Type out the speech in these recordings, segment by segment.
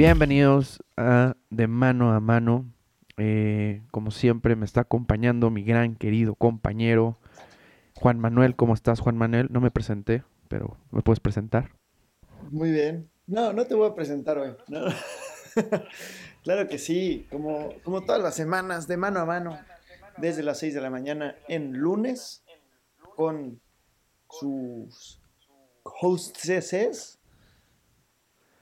Bienvenidos a De Mano a Mano. Eh, como siempre me está acompañando mi gran querido compañero Juan Manuel. ¿Cómo estás, Juan Manuel? No me presenté, pero ¿me puedes presentar? Muy bien. No, no te voy a presentar hoy. No. claro que sí, como, como todas las semanas, de mano a mano, desde las 6 de la mañana en lunes, con sus hostesses,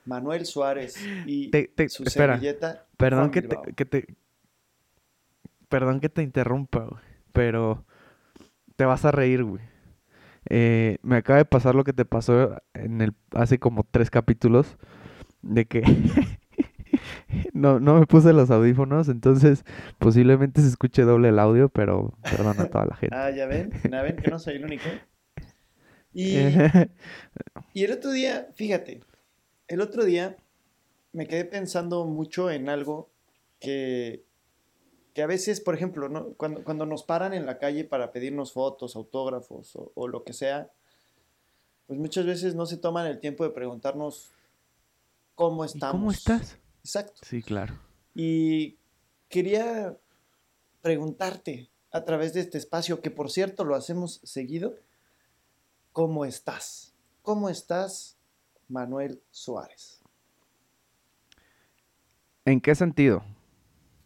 Manuel Suárez y Te- te- su espera, servilleta. Perdón que te, que te- Perdón que te interrumpa, güey, pero te vas a reír, güey. Eh, me acaba de pasar lo que te pasó en el hace como tres capítulos de que no, no me puse los audífonos, entonces posiblemente se escuche doble el audio, pero perdón a toda la gente. Ah, ya ven, ya ven que no soy el único. Y, y el otro día, fíjate, el otro día me quedé pensando mucho en algo que, que a veces, por ejemplo, ¿no? cuando, cuando nos paran en la calle para pedirnos fotos, autógrafos o, o lo que sea, pues muchas veces no se toman el tiempo de preguntarnos cómo ¿Y estamos. ¿Cómo estás? Exacto. Sí, claro. Y quería preguntarte a través de este espacio, que por cierto lo hacemos seguido, ¿cómo estás? ¿Cómo estás, Manuel Suárez? ¿En qué sentido?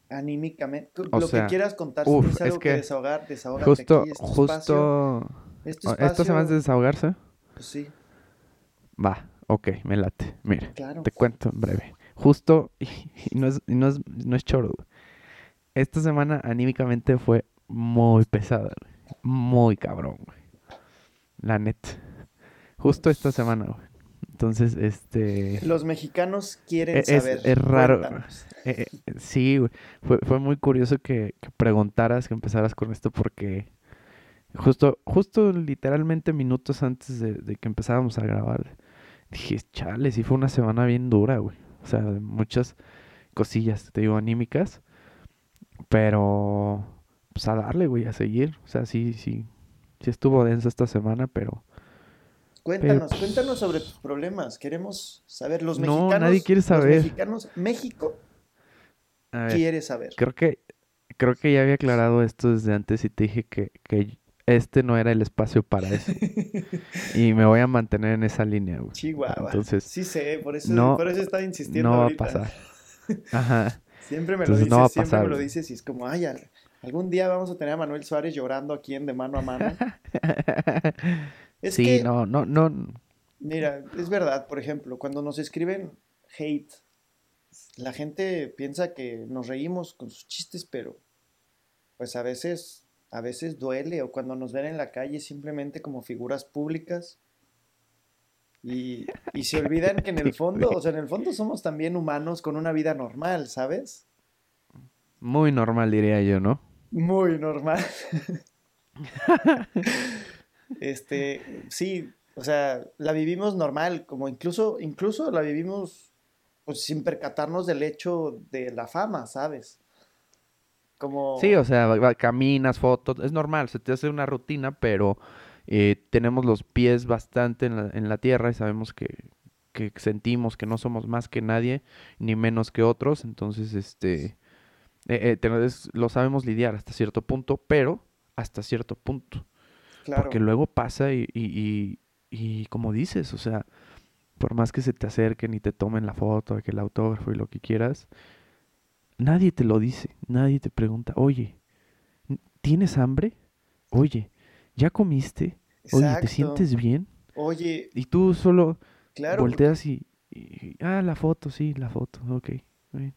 Anímicamente, O lo sea, que quieras contar, uf, si es algo que, que desahogar, Justo, aquí, es tu espacio, justo... es tu ¿Esto se va a desahogarse? pues sí, Va, ok, me late. Mira, claro. te cuento en breve. Justo, y, y no, es, y no, es, no es choro, güey. Esta semana anímicamente fue muy pesada, güey. Muy cabrón, güey. La neta. Justo esta semana, güey. Entonces, este... Los mexicanos quieren e- Es, saber. es raro. eh, eh, sí. Fue, fue muy curioso que, que preguntaras, que empezaras con esto porque justo, justo literalmente minutos antes de, de que empezáramos a grabar, dije, chale, sí fue una semana bien dura, güey. O sea, muchas cosillas, te digo, anímicas. Pero, pues a darle, güey, a seguir. O sea, sí, sí, sí estuvo densa esta semana, pero... Cuéntanos, cuéntanos sobre tus problemas. Queremos saber. Los No, mexicanos. nadie quiere los saber. mexicanos, México A ver, quiere saber. Creo que, creo que ya había aclarado esto desde antes y te dije que, que este no era el espacio para eso. Y me voy a mantener en esa línea, güey. Chihuahua. Entonces, sí sé, por eso, no- por eso estaba insistiendo no va a pasar. Ajá. Siempre me Entonces, lo no dices, va a siempre me lo dices y es como, ay, al- algún día vamos a tener a Manuel Suárez llorando aquí en De Mano a Mano. Es sí, que, no, no, no. mira, es verdad, por ejemplo, cuando nos escriben hate, la gente piensa que nos reímos con sus chistes, pero pues a veces, a veces duele, o cuando nos ven en la calle simplemente como figuras públicas. Y, y se olvidan que en el fondo, o sea, en el fondo somos también humanos con una vida normal, ¿sabes? Muy normal, diría yo, ¿no? Muy normal. Este, sí, o sea, la vivimos normal, como incluso, incluso la vivimos pues sin percatarnos del hecho de la fama, ¿sabes? Como, Sí, o sea, caminas, fotos, es normal, se te hace una rutina, pero eh, tenemos los pies bastante en la, en la tierra y sabemos que, que sentimos que no somos más que nadie, ni menos que otros, entonces, este, eh, eh, lo sabemos lidiar hasta cierto punto, pero hasta cierto punto. Claro, Porque luego pasa y, y, y, y como dices, o sea, por más que se te acerquen y te tomen la foto, que el autógrafo y lo que quieras, nadie te lo dice, nadie te pregunta, oye, ¿tienes hambre? Oye, ¿ya comiste? Oye, ¿te sientes bien? Oye, Y tú solo claro, volteas y, y- ah, la foto, sí, la foto, ok, bueno.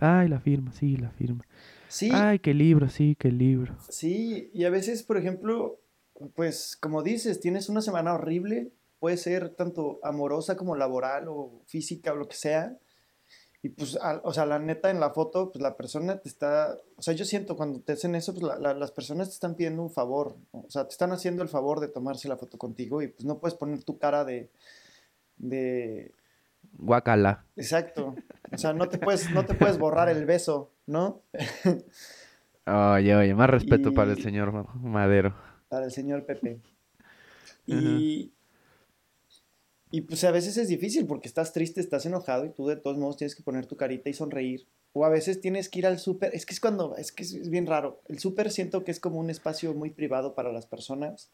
Ay, la firma, sí, la firma. sí, Ay, qué libro, sí, qué libro. sí, y a veces, por ejemplo, pues como dices, tienes una semana horrible, puede ser tanto amorosa como laboral o física o lo que sea, y pues, o sea, la neta en la foto, pues la persona te está, o sea, yo siento cuando te hacen eso, pues la- la- las personas te están pidiendo un favor, ¿no? o sea, te están haciendo el favor de tomarse la foto contigo y pues no puedes poner tu cara de, de, Guacala. exacto, o sea, no te puedes, no te puedes borrar el beso, ¿no? Oye, oye, más respeto para el señor Ma- Madero. Para el señor Pepe. Y, y pues a veces es difícil porque estás triste, estás enojado y tú de todos modos tienes que poner tu carita y sonreír. O a veces tienes que ir al súper. Es que es cuando, es que es bien raro. El súper siento que es como un espacio muy privado para las personas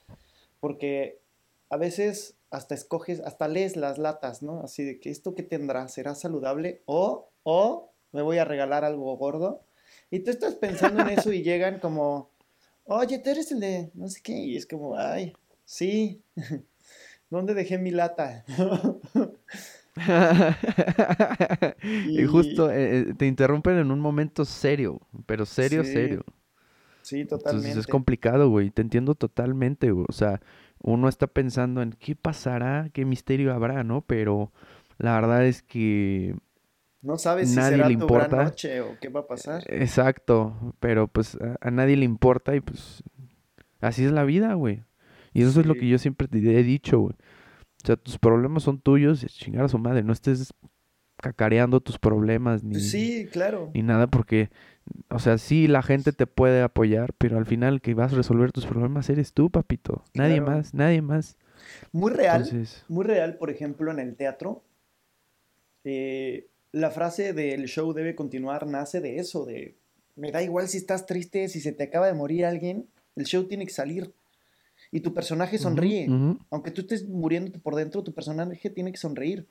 porque a veces hasta escoges, hasta lees las latas, ¿no? Así de que esto que tendrá, será saludable o, o me voy a regalar algo gordo. Y tú estás pensando en eso y llegan como, oye, tú eres el de no sé qué. Y es como, ay, sí, ¿dónde dejé mi lata? y... justo eh, eh, te interrumpen en un momento serio, pero serio, serio. Sí, totalmente. Entonces es complicado, güey. Te entiendo totalmente, güey. O sea, uno está pensando en qué pasará, qué misterio habrá, ¿no? Pero la verdad es que no sabes si nadie será le importa. noche o qué va a pasar. Exacto, pero pues a, nadie le importa y pues así es la vida, güey. Y eso es lo que yo siempre te he dicho, güey. O sea, tus problemas son tuyos y chingar a su madre. No estés cacareando tus problemas ni, sí, claro. ni nada porque, o sea, sí, la gente te puede apoyar, pero al final que vas a resolver tus problemas eres tú, papito. Nadie más, nadie más. Muy real, muy real, por ejemplo, en el teatro. Eh, la frase del show debe continuar nace de eso, de me da igual si estás triste, si se te acaba de morir alguien, el show tiene que salir. Y tu personaje sonríe. Aunque tú estés muriéndote por dentro, tu personaje tiene que sonreír.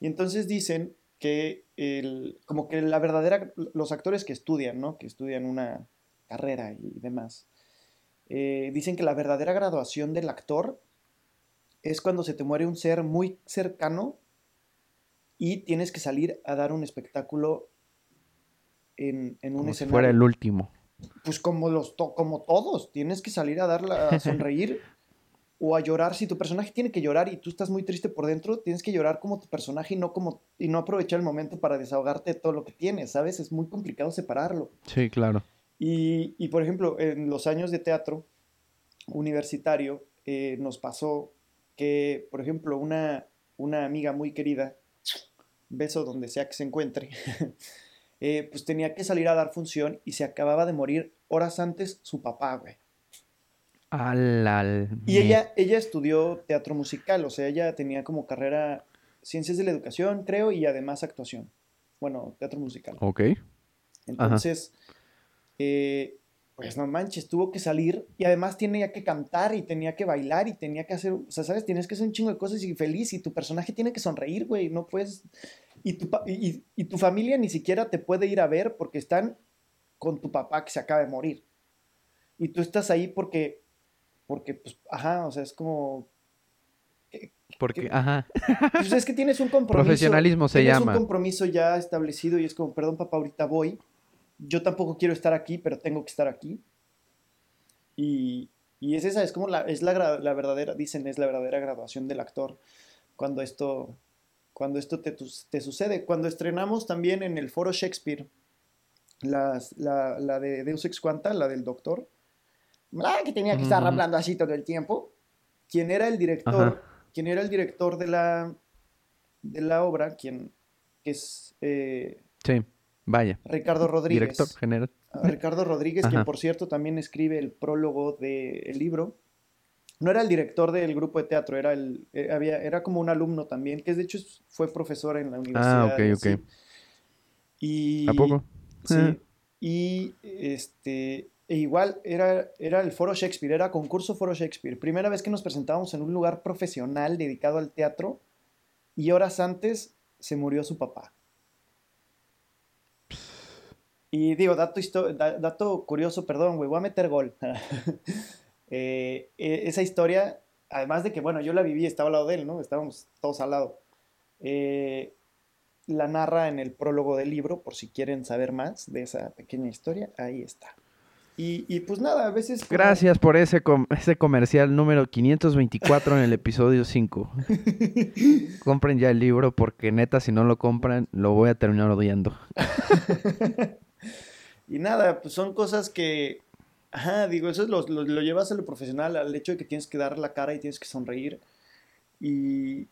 Y entonces dicen que el, como que la verdadera, los actores que estudian, ¿no? Que estudian una carrera y demás, eh, dicen que la verdadera graduación del actor es cuando se te muere un ser muy cercano y tienes que salir a dar un espectáculo en, en un como escenario. Si fuera el último. Pues como, los como todos, tienes que salir a darla, a sonreír o a llorar. Si tu personaje tiene que llorar y tú estás muy triste por dentro, tienes que llorar como tu personaje y no, como, y no aprovechar el momento para desahogarte de todo lo que tienes, ¿sabes? Es muy complicado separarlo. Sí, claro. Y, y por ejemplo, en los años de teatro universitario eh, nos pasó que, por ejemplo, una, una amiga muy querida beso donde sea que se encuentre, eh, pues tenía que salir a dar función y se acababa de morir horas antes su papá, güey. Y ella, ella estudió teatro musical, o sea, ella tenía como carrera ciencias de la educación, creo, y además actuación. Bueno, teatro musical. Ok. Entonces, eh, pues no manches, tuvo que salir y además tenía que cantar y tenía que bailar y tenía que hacer, o sea, ¿sabes? Tienes que hacer un chingo de cosas y feliz y tu personaje tiene que sonreír, güey, no puedes... Y tu, y, tu familia ni siquiera te puede ir a ver porque están con tu papá que se acaba de morir. Y tú estás ahí porque, porque, pues, ajá, o sea, es como... Porque, ajá. Pues es que tienes un compromiso. Profesionalismo se tienes llama. un compromiso ya establecido y es como, perdón papá, ahorita voy yo tampoco quiero estar aquí, pero tengo que estar aquí. Y, es esa, es como la, es la, verdadera, dicen, es la verdadera graduación del actor cuando esto, cuando esto te, te sucede. Cuando estrenamos también en el foro Shakespeare la, de Deus Ex Quanta, la del doctor, ah, que tenía que estar hablando así todo el tiempo, quien era el director, quien era el director de la, de la obra, quien es... Eh, sí Vaya. Ricardo Rodríguez. Director general. Ah, Ricardo Rodríguez, quien por cierto también escribe el prólogo del libro. No era el director del grupo de teatro, era, el, eh, había, era como un alumno también, que de hecho fue profesor en la universidad. Ah, ok, ok. Y, ¿A poco? Sí. Ah. Y este, e igual era, era el Foro Shakespeare, era concurso Foro Shakespeare. Primera vez que nos presentábamos en un lugar profesional dedicado al teatro y horas antes se murió su papá. Y digo, dato, dato curioso, perdón, güey, voy a meter gol. Eh, e, esa historia, además de que, bueno, yo la viví, estaba al lado de él, ¿no? Estábamos todos al lado. Eh, la narra en el prólogo del libro, por si quieren saber más de esa pequeña historia, ahí está. Y, pues nada, a veces... Gracias por ese, ese comercial número 524 en el episodio 5. Compren ya el libro porque neta, si no lo compran, lo voy a terminar odiando. Y nada, pues son cosas que, ajá, digo, eso lo, lo, llevas a lo profesional, al hecho de que tienes que dar la cara y tienes que sonreír. Y,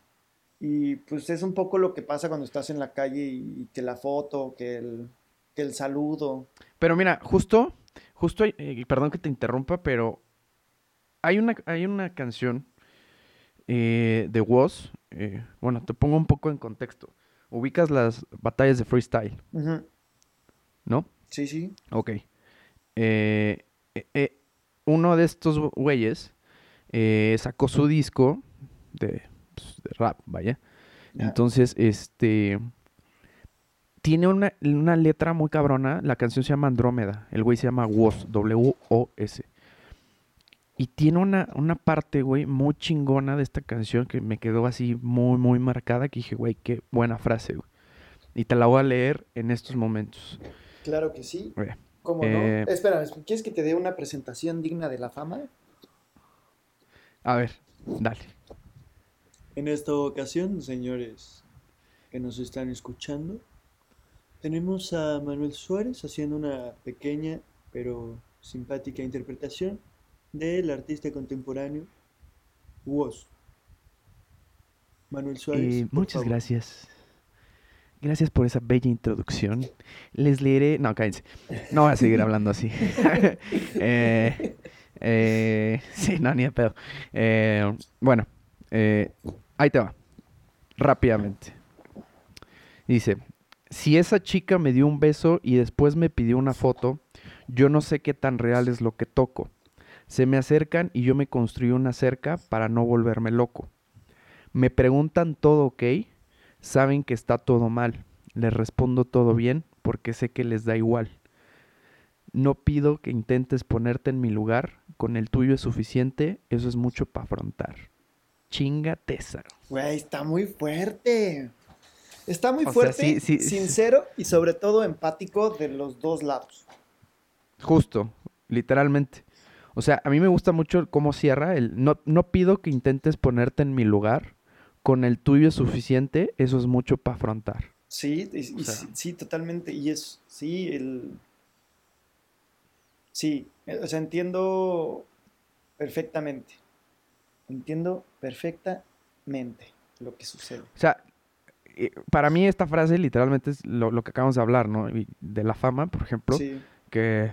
y pues es un poco lo que pasa cuando estás en la calle y, que la foto, que el, que el saludo. Pero mira, justo, justo, eh, perdón que te interrumpa, pero hay una, hay una canción eh, de Woz eh, bueno, te pongo un poco en contexto. Ubicas las batallas de freestyle, Ujú. ¿no? Sí, sí. Ok. Eh, eh, eh, uno de estos güeyes sacó su disco de, pues, de rap, vaya. Entonces, este. Tiene una, una letra muy cabrona. La canción se llama Andrómeda. El güey se llama Woz, W-O-S. Y tiene una, una parte, güey, muy chingona de esta canción que me quedó así muy, muy marcada. Que dije, güey, qué buena frase, güey. Y te la voy a leer en estos momentos. Claro que sí. Güey. ¿Cómo Eh, no? Espera, ¿quieres que te dé una presentación digna de la fama? A ver, dale. En esta ocasión, señores que nos están escuchando, tenemos a Manuel Suárez haciendo una pequeña pero simpática interpretación del artista contemporáneo Woz. Manuel Suárez. Eh, por muchas favor. gracias. Gracias por esa bella introducción. Les leeré. No, cállense. No voy a seguir hablando así. Eh, eh, sí, no, ni de pedo. Eh, bueno, ahí te va. Rápidamente. Dice: Si esa chica me dio un beso y después me pidió una foto, yo no sé qué tan real es lo que toco. Se me acercan y yo me construí una cerca para no volverme loco. Me preguntan todo ok, saben que está todo mal. Les respondo todo bien porque sé que les da igual. No pido que intentes ponerte en mi lugar, con el tuyo es suficiente, eso es mucho para afrontar. Chingate esa. Güey, está muy fuerte. Está muy O fuerte, sí, sí, sí. sincero y sobre todo empático de los dos lados. Justo, literalmente. O sea, a mí me gusta mucho cómo cierra el no, no pido que intentes ponerte en mi lugar, con el tuyo es suficiente, eso es mucho para afrontar. Sí, y- y O sea- sí, sí, totalmente. Y es, sí, el... Sí, eh, o sea, entiendo perfectamente. Entiendo perfectamente lo que sucede. O sea, eh, para mí esta frase literalmente es lo, lo que acabamos de hablar, ¿no? De la fama, por ejemplo, Sí, que,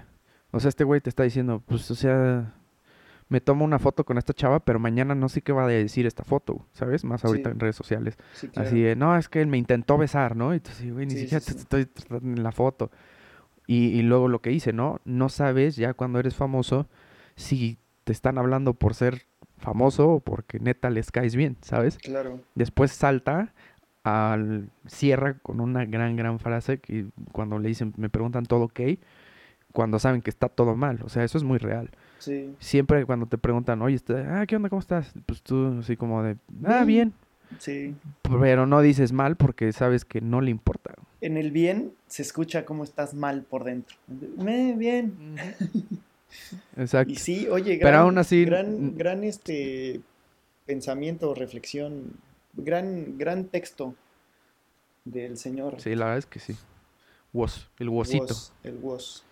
o sea, este güey te está diciendo, pues, o sea, me tomo una foto con esta chava, pero mañana no sé qué va a decir esta foto, ¿sabes? Más ahorita Sí. en redes sociales. sí, claro. Así de, no, es que él me intentó besar, ¿no? Y tú así, güey, ni Sí, siquiera estoy tratando en la foto. Y, y luego lo que dice, ¿no? No sabes ya cuando eres famoso si te están hablando por ser famoso o porque neta les caes bien, ¿sabes? Claro. Después salta al cierra con una gran, gran frase que cuando le dicen, me preguntan todo ok, cuando saben que está todo mal. O sea, eso es muy real. Sí, Siempre cuando te preguntan, oye, está- ah, ¿qué onda? ¿Cómo estás? Pues tú así como de, ah, Bien. sí. Pero no dices mal porque sabes que no le importa. En el bien se escucha cómo estás mal por dentro. Me, bien. Exacto. Y sí, oye, Pero gran, aún así, gran, n- gran este pensamiento, reflexión, gran, gran texto del señor Sí, la verdad es que sí. Was, el wasito. Woz, el Woz.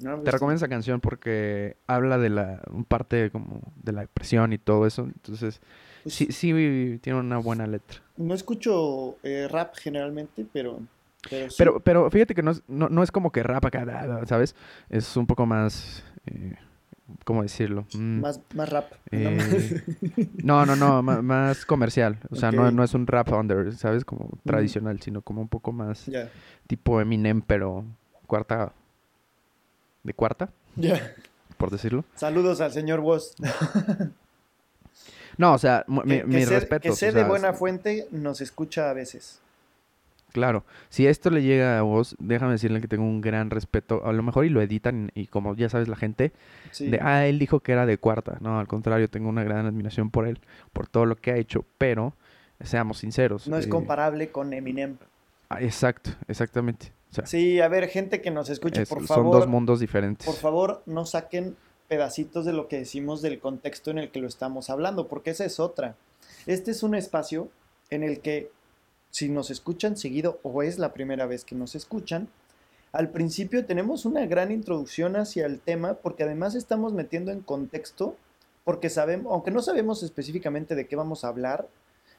No, Te pues, recomiendo esa canción porque habla de la parte como de la depresión y todo eso. Entonces, pues, sí, sí tiene una buena letra. No escucho eh, rap generalmente, pero, pero sí. Pero, pero fíjate que no es, no, no es como que rap acá, ¿sabes? Es un poco más, eh, ¿cómo decirlo? Mm, más, más rap. ¿no? eh, no, no, no, ma- más comercial. O sea, no, Ok. no es un rap under, ¿sabes? Como tradicional, sino como un poco más ya, tipo Eminem, pero cuarta, de cuarta, ya. por decirlo. Saludos al señor Woz. No, o sea, mi- Que, que sé, que de sea, buena fuente, nos escucha a veces. Claro, si esto le llega a vos, déjame decirle que tengo un gran respeto. A lo mejor y lo editan y como ya sabes la gente, Sí, de, ah, él dijo que era de cuarta. No, al contrario, tengo una gran admiración por él, por todo lo que ha hecho, pero seamos sinceros. no es eh, comparable con Eminem. ah, exacto, exactamente. O sea, Sí, a ver, gente que nos escuche, es- por son favor, dos mundos diferentes. por favor, no saquen pedacitos de lo que decimos del contexto en el que lo estamos hablando, porque esa es otra. Este es un espacio en el que si nos escuchan seguido o es la primera vez que nos escuchan, al principio tenemos una gran introducción hacia el tema porque además estamos metiendo en contexto porque sabemos, aunque no sabemos específicamente de qué vamos a hablar,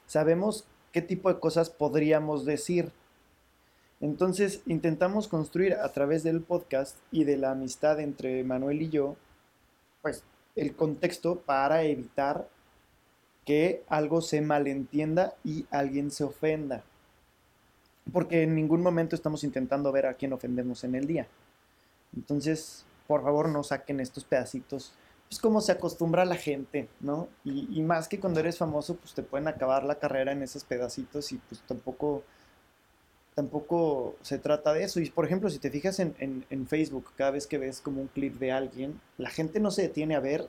sabemos qué tipo de cosas podríamos decir. Entonces intentamos construir a través del podcast y de la amistad entre Manuel y yo, pues el contexto para evitar que algo se malentienda y alguien se ofenda. Porque en ningún momento estamos intentando ver a quién ofendemos en el día. Entonces, por favor, no saquen estos pedacitos. Pues como se acostumbra la gente, ¿no? Y, y más que cuando eres famoso, pues te pueden acabar la carrera en esos pedacitos y pues tampoco tampoco se trata de eso. Y por ejemplo, si te fijas en, en, en, Facebook, cada vez que ves como un clip de alguien, la gente no se detiene a ver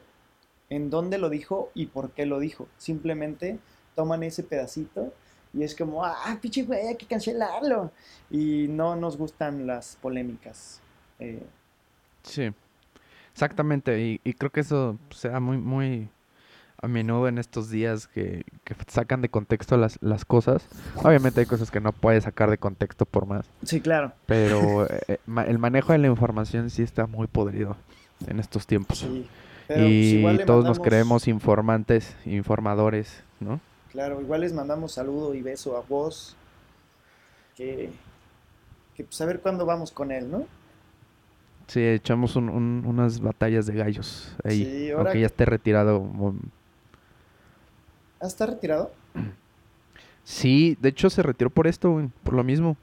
en dónde lo dijo y por qué lo dijo. Simplemente toman ese pedacito y es como, ah, pinche güey, hay que cancelarlo. Y no nos gustan las polémicas. Eh, sí, exactamente. Y, y, creo que eso sea muy, muy a menudo en estos días que, que sacan de contexto las, las, cosas. Obviamente hay cosas que no puedes sacar de contexto por más. Sí, claro. Pero eh, el manejo de la información sí está muy podrido en estos tiempos. Sí. Pero, y pues, todos mandamos... nos creemos informantes, informadores, ¿no? Claro, igual les mandamos saludo y beso a vos. Que, que pues a ver cuándo vamos con él, ¿no? Sí, echamos un, un, unas batallas de gallos ahí. Sí, aunque ya esté retirado. ¿Ah, está retirado? Sí, de hecho se retiró por esto, güey, por lo mismo.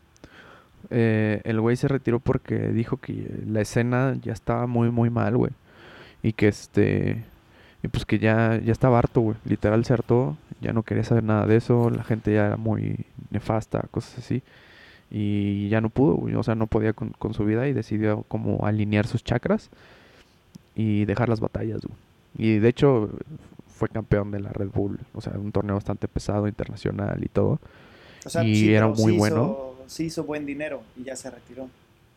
Eh, el güey se retiró porque dijo que la escena ya estaba muy, muy mal, güey. Y que este. Y pues que ya, ya estaba harto, güey. Literal se hartó. Ya no quería saber nada de eso. La gente ya era muy nefasta, cosas así. Y ya no pudo, güey. O sea, no podía con su vida y decidió como alinear sus chakras y dejar las batallas, güey. Y de hecho fue campeón de la Red Bull. O sea, un torneo bastante pesado, internacional y todo. O sea, y sí, era muy sí bueno. Hizo, sí hizo buen dinero y ya se retiró.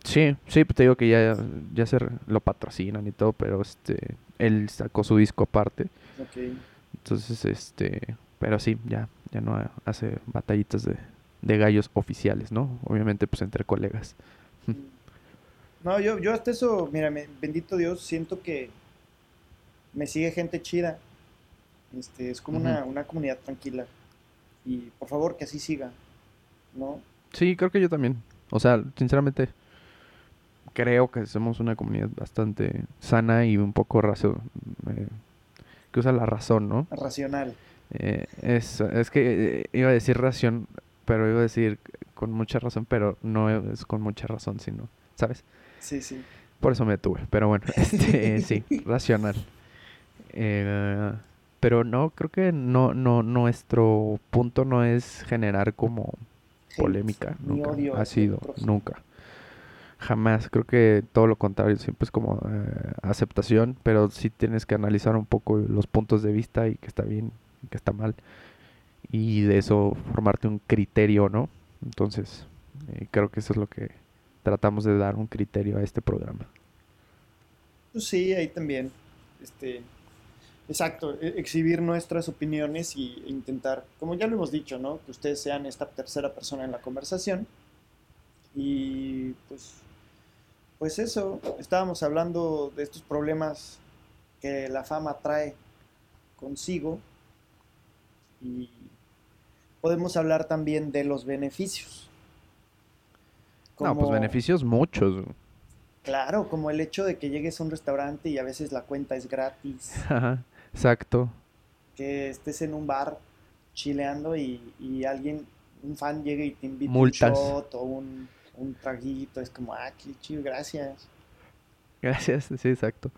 Sí, sí, pues te digo que ya, ya se lo patrocinan y todo, pero este él sacó su disco aparte. Ok. Entonces, este, pero sí, ya, ya no hace batallitas de, de gallos oficiales, ¿no? Obviamente, pues entre colegas. No, yo, yo hasta eso, mira, me- bendito Dios, siento que me sigue gente chida. Este, es como una, una comunidad tranquila. Y por favor, que así siga, ¿no? Sí, creo que yo también. O sea, sinceramente, creo que somos una comunidad bastante sana y un poco razo, eh, que usa la razón, ¿no? Racional. Eh, es, es que eh, iba a decir ración, pero iba a decir con mucha razón, pero no es con mucha razón, sino, ¿sabes? Sí, sí. Por eso me detuve. Pero bueno, este, sí, racional. Eh, pero no, creo que no, no, nuestro punto no es generar como polémica, nunca. odio Ha sido, nunca. Jamás, creo que todo lo contrario, siempre es como eh, aceptación, pero sí tienes que analizar un poco los puntos de vista y que está bien y que está mal. Y de eso formarte un criterio, ¿no? Entonces, eh, creo que eso es lo que tratamos de dar un criterio a este programa. Pues sí, ahí también. Este, exacto, e- exhibir nuestras opiniones y e intentar, como ya lo hemos dicho, ¿no? Que ustedes sean esta tercera persona en la conversación. Y pues, pues eso, estábamos hablando de estos problemas que la fama trae consigo y podemos hablar también de los beneficios. No, pues beneficios muchos. Claro, como el hecho de que llegues a un restaurante y a veces la cuenta es gratis, Ajá, Exacto. que estés en un bar chileando y, y alguien, un fan llegue y te invita Multas. un shot o un, un traguito, es como, ah, qué chido, gracias. Gracias, sí, exacto.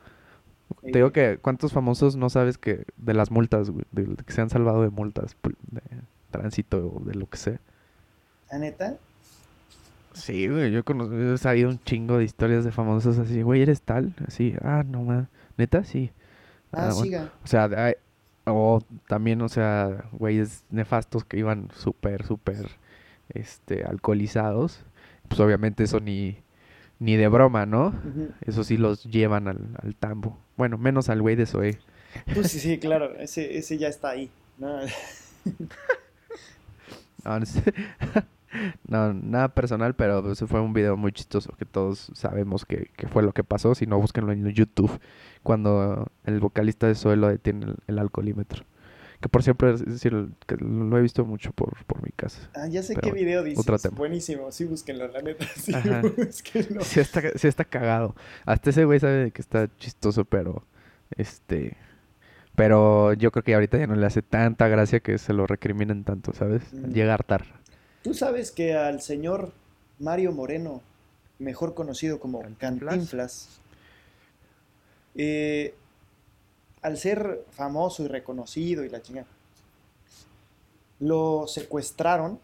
Te digo que cuántos famosos no sabes que de las multas, güey, de, que se han salvado de multas de tránsito o de lo que sea. ¿La neta? Sí, güey, yo cono- he sabido un chingo de historias de famosos así, güey, eres tal, así, ah, no más, neta, sí. Ah, bueno. siga. O sea, hay- o también, o sea, güeyes nefastos que iban súper, súper, este, alcoholizados. Pues obviamente eso ni, ni de broma, ¿no? Eso sí los llevan al, al tambo. Bueno, menos al güey de Zoe. Pues sí, sí, claro, ese, ese ya está ahí. ¿no? No, no, sé. No, nada personal, pero ese fue un video muy chistoso que todos sabemos que, que fue lo que pasó. Si no, búsquenlo en YouTube. Cuando el vocalista de Zoe lo detiene el, el alcoholímetro. Que por siempre, es decir, que lo he visto mucho por, por mi casa. Ah, ya sé Pero qué video dices. Buenísimo, sí, búsquenlo, la neta, sí, Ajá. búsquenlo. Sí está, sí está cagado. Hasta ese güey sabe que está chistoso, pero este... Pero yo creo que ahorita ya no le hace tanta gracia que se lo recriminen tanto, ¿sabes? Mm. Llegar tarde. Tú sabes que al señor Mario Moreno, mejor conocido como Cantinflas. Cantinflas, eh, al ser famoso y reconocido y la chingada, lo secuestraron,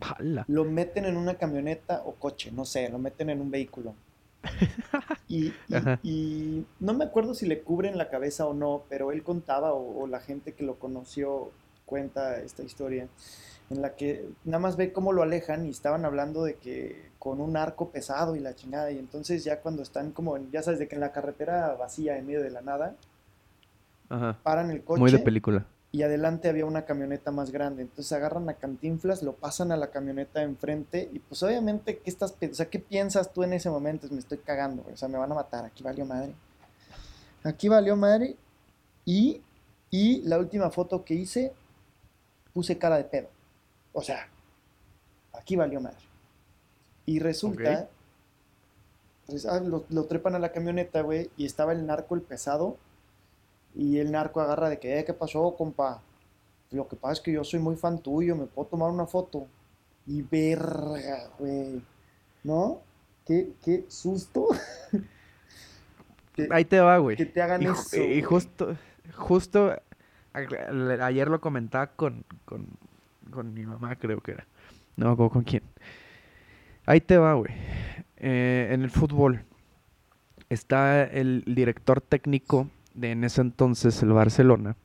¡Hala! lo meten en una camioneta o coche, no sé, lo meten en un vehículo. Y, y- Ajá. y no me acuerdo si le cubren la cabeza o no, pero él contaba, o, o la gente que lo conoció cuenta esta historia, en la que nada más ve cómo lo alejan y estaban hablando de que con un arco pesado y la chingada, y entonces ya cuando están como, en- ya sabes, de que en la carretera vacía, en medio de la nada, Ajá. paran el coche Muy de película. y adelante había una camioneta más grande. Entonces agarran a Cantinflas, lo pasan a la camioneta de enfrente y pues obviamente, ¿qué estás, o sea, qué piensas tú en ese momento? Me estoy cagando, güey, o sea, me van a matar, aquí valió madre. Aquí valió madre y, y la última foto que hice, puse cara de pedo. O sea, aquí valió madre. Y resulta, pues, ah, lo, lo trepan a la camioneta, güey, y estaba el narco, el pesado, y el narco agarra de que, eh, ¿qué pasó, compa? Lo que pasa es que yo soy muy fan tuyo, me puedo tomar una foto. Y verga, güey. ¿No? ¿Qué, qué susto? que, Ahí te va, güey. que te hagan Y, eso. y justo, justo ayer lo comentaba con, con, con mi mamá, creo que era. No me acuerdo con quién. Ahí te va, güey. Eh, en el fútbol está el director técnico de en ese entonces el Barcelona.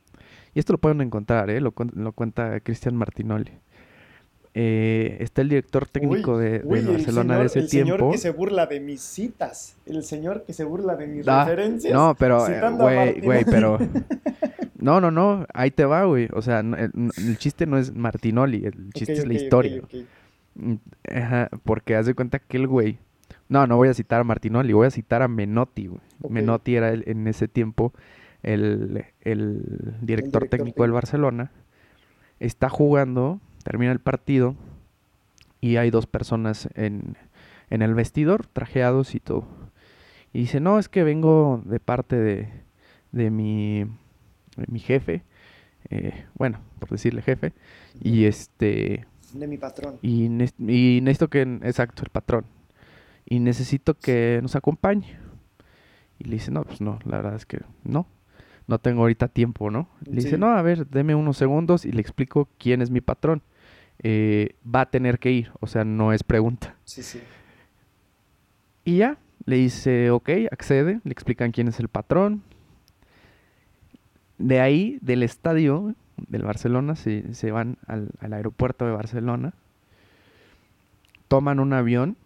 Y esto lo pueden encontrar, ¿eh? Lo, lo cuenta Cristian Martinoli. Eh, está el director técnico Uy, de, uy, Barcelona señor- de ese el señor tiempo. que se burla de mis citas. El señor que se burla de mis referencias. No, pero, eh, güey, güey, pero... No, no, no, ahí te va, güey. O sea, el, el chiste no es Martinoli, el chiste es la historia. Mm, Ajá, porque haz de cuenta que el güey... No, no voy a citar a Martinoli, voy a citar a Menotti, güey. Menotti era el- en ese tiempo el, el director director técnico del. Barcelona. Está jugando, termina el partido y hay dos personas en, en el vestidor, trajeados y todo. Y dice, no, es que vengo de parte de, de mi, mi jefe, eh, bueno, por decirle jefe, y este, De mi patrón. y, necesito que, exacto, el patrón, y necesito que nos acompañe. Y le dice, no, pues no, la verdad es que no, no tengo ahorita tiempo, ¿no? Le dice, no, a ver, deme unos segundos y le explico quién es mi patrón. Eh, va a tener que ir, o sea, no es pregunta. Sí, sí. Y ya, le dice, ok, accede, le explican quién es el patrón. De ahí, del estadio del Barcelona, se, se van al, al aeropuerto de Barcelona, toman un avión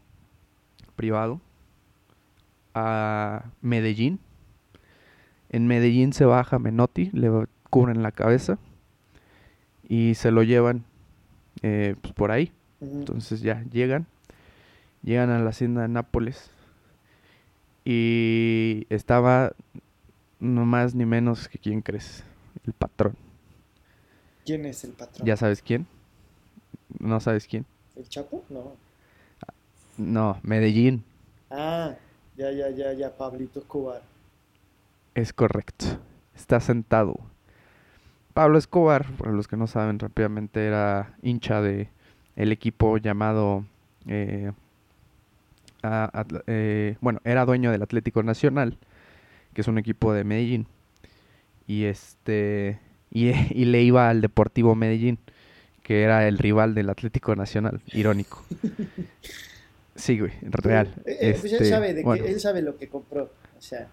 privado a Medellín. En Medellín se baja Menotti, le cubren la cabeza y se lo llevan eh, pues, por ahí. Entonces ya llegan, llegan a la hacienda de Nápoles y estaba no más ni menos que quién crees, el patrón. ¿Quién es el patrón? ¿Ya sabes quién? ¿No sabes quién? ¿El Chapo? No. No, Medellín, Ah, ya, ya, ya, ya, Pablito Escobar. es correcto. Está sentado. Pablo Escobar, para los que no saben rápidamente, era hincha de el equipo llamado eh, a- eh, bueno, era dueño del Atlético Nacional, que es un equipo de Medellín. Y este y, y le iba al Deportivo Medellín, que era el rival del Atlético Nacional, irónico. Sí, güey, real. Eh, eh, pues él Este, sabe de bueno. que él sabe lo que compró. O sea,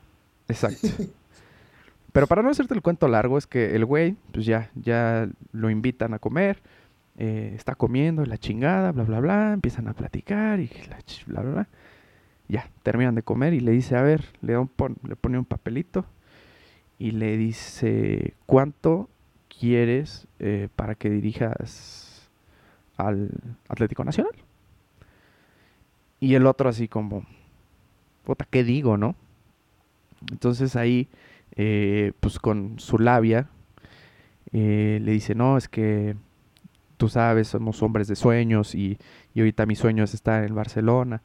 Exacto. Pero para no hacerte el cuento largo, es que el güey, pues ya, ya lo invitan a comer, eh, está comiendo la chingada, bla, bla, bla, empiezan a platicar y la bla, bla, bla. Ya, terminan de comer y le dice, a ver, le, da un pon- le pone un papelito y le dice, ¿cuánto quieres eh, para que dirijas al Atlético Nacional? Y el otro así como, ¿qué digo, no? Entonces ahí, eh, pues con su labia, eh, le dice, no, es que tú sabes, somos hombres de sueños y, y ahorita mi sueño es estar en Barcelona.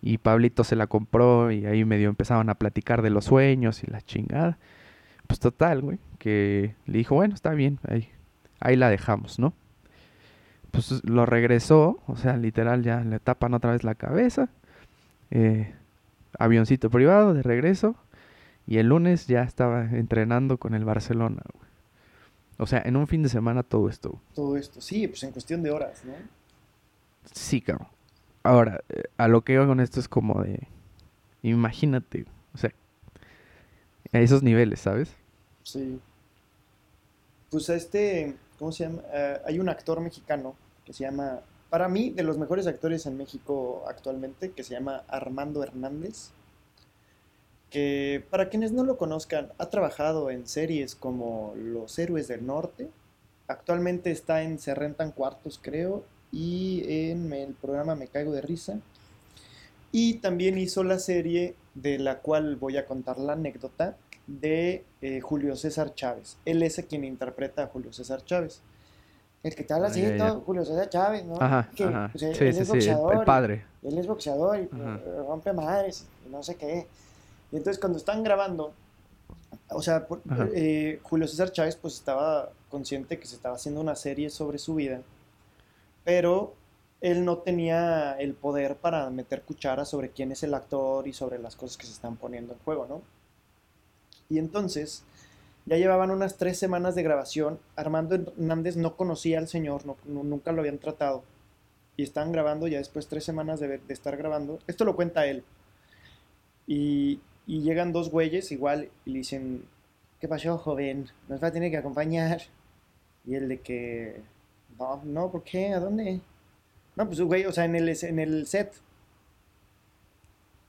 Y Pablito se la compró y ahí medio empezaban a platicar de los sueños y la chingada. pues total, güey, que le dijo, bueno, está bien, ahí, ahí la dejamos, ¿no? Pues lo regresó, o sea, literal ya le tapan otra vez la cabeza. Eh, avioncito privado de regreso. Y el lunes ya estaba entrenando con el Barcelona, güey. O sea, en un fin de semana todo esto. Todo esto, sí, pues en cuestión de horas, ¿no? Sí, cabrón. Ahora, eh, a lo que iba con esto es como de. Imagínate, o sea, a esos niveles, ¿sabes? Sí. Pues este, ¿cómo se llama? Eh, hay un actor mexicano que se llama, para mí, de los mejores actores en México actualmente, que se llama Armando Hernández que para quienes no lo conozcan, ha trabajado en series como Los Héroes del Norte, actualmente está en Se Rentan Cuartos, creo, y en el programa Me Caigo de Risa, y también hizo la serie de la cual voy a contar la anécdota de eh, Julio César Chávez. Él es quien interpreta a Julio César Chávez. El que te habla así, Julio César Chávez, ¿no? Ajá, que, ajá. Pues, sí, él sí, es sí, boxeador. el padre. Él es boxeador y pues, rompe madres y no sé qué. Y entonces cuando están grabando, o sea, eh, Julio César Chávez pues estaba consciente que se estaba haciendo una serie sobre su vida, pero él no tenía el poder para meter cuchara sobre quién es el actor y sobre las cosas que se están poniendo en juego, ¿no? Y entonces, ya llevaban unas tres semanas de grabación, Armando Hernández no conocía al señor, no, nunca lo habían tratado, y estaban grabando ya después tres semanas de, estar grabando, esto lo cuenta él, y, y llegan dos güeyes igual y le dicen, ¿qué pasó, joven? Nos va a tener que acompañar. Y el de que, no, no, ¿por qué? ¿A dónde? No, pues güey, o sea, en el, en el set.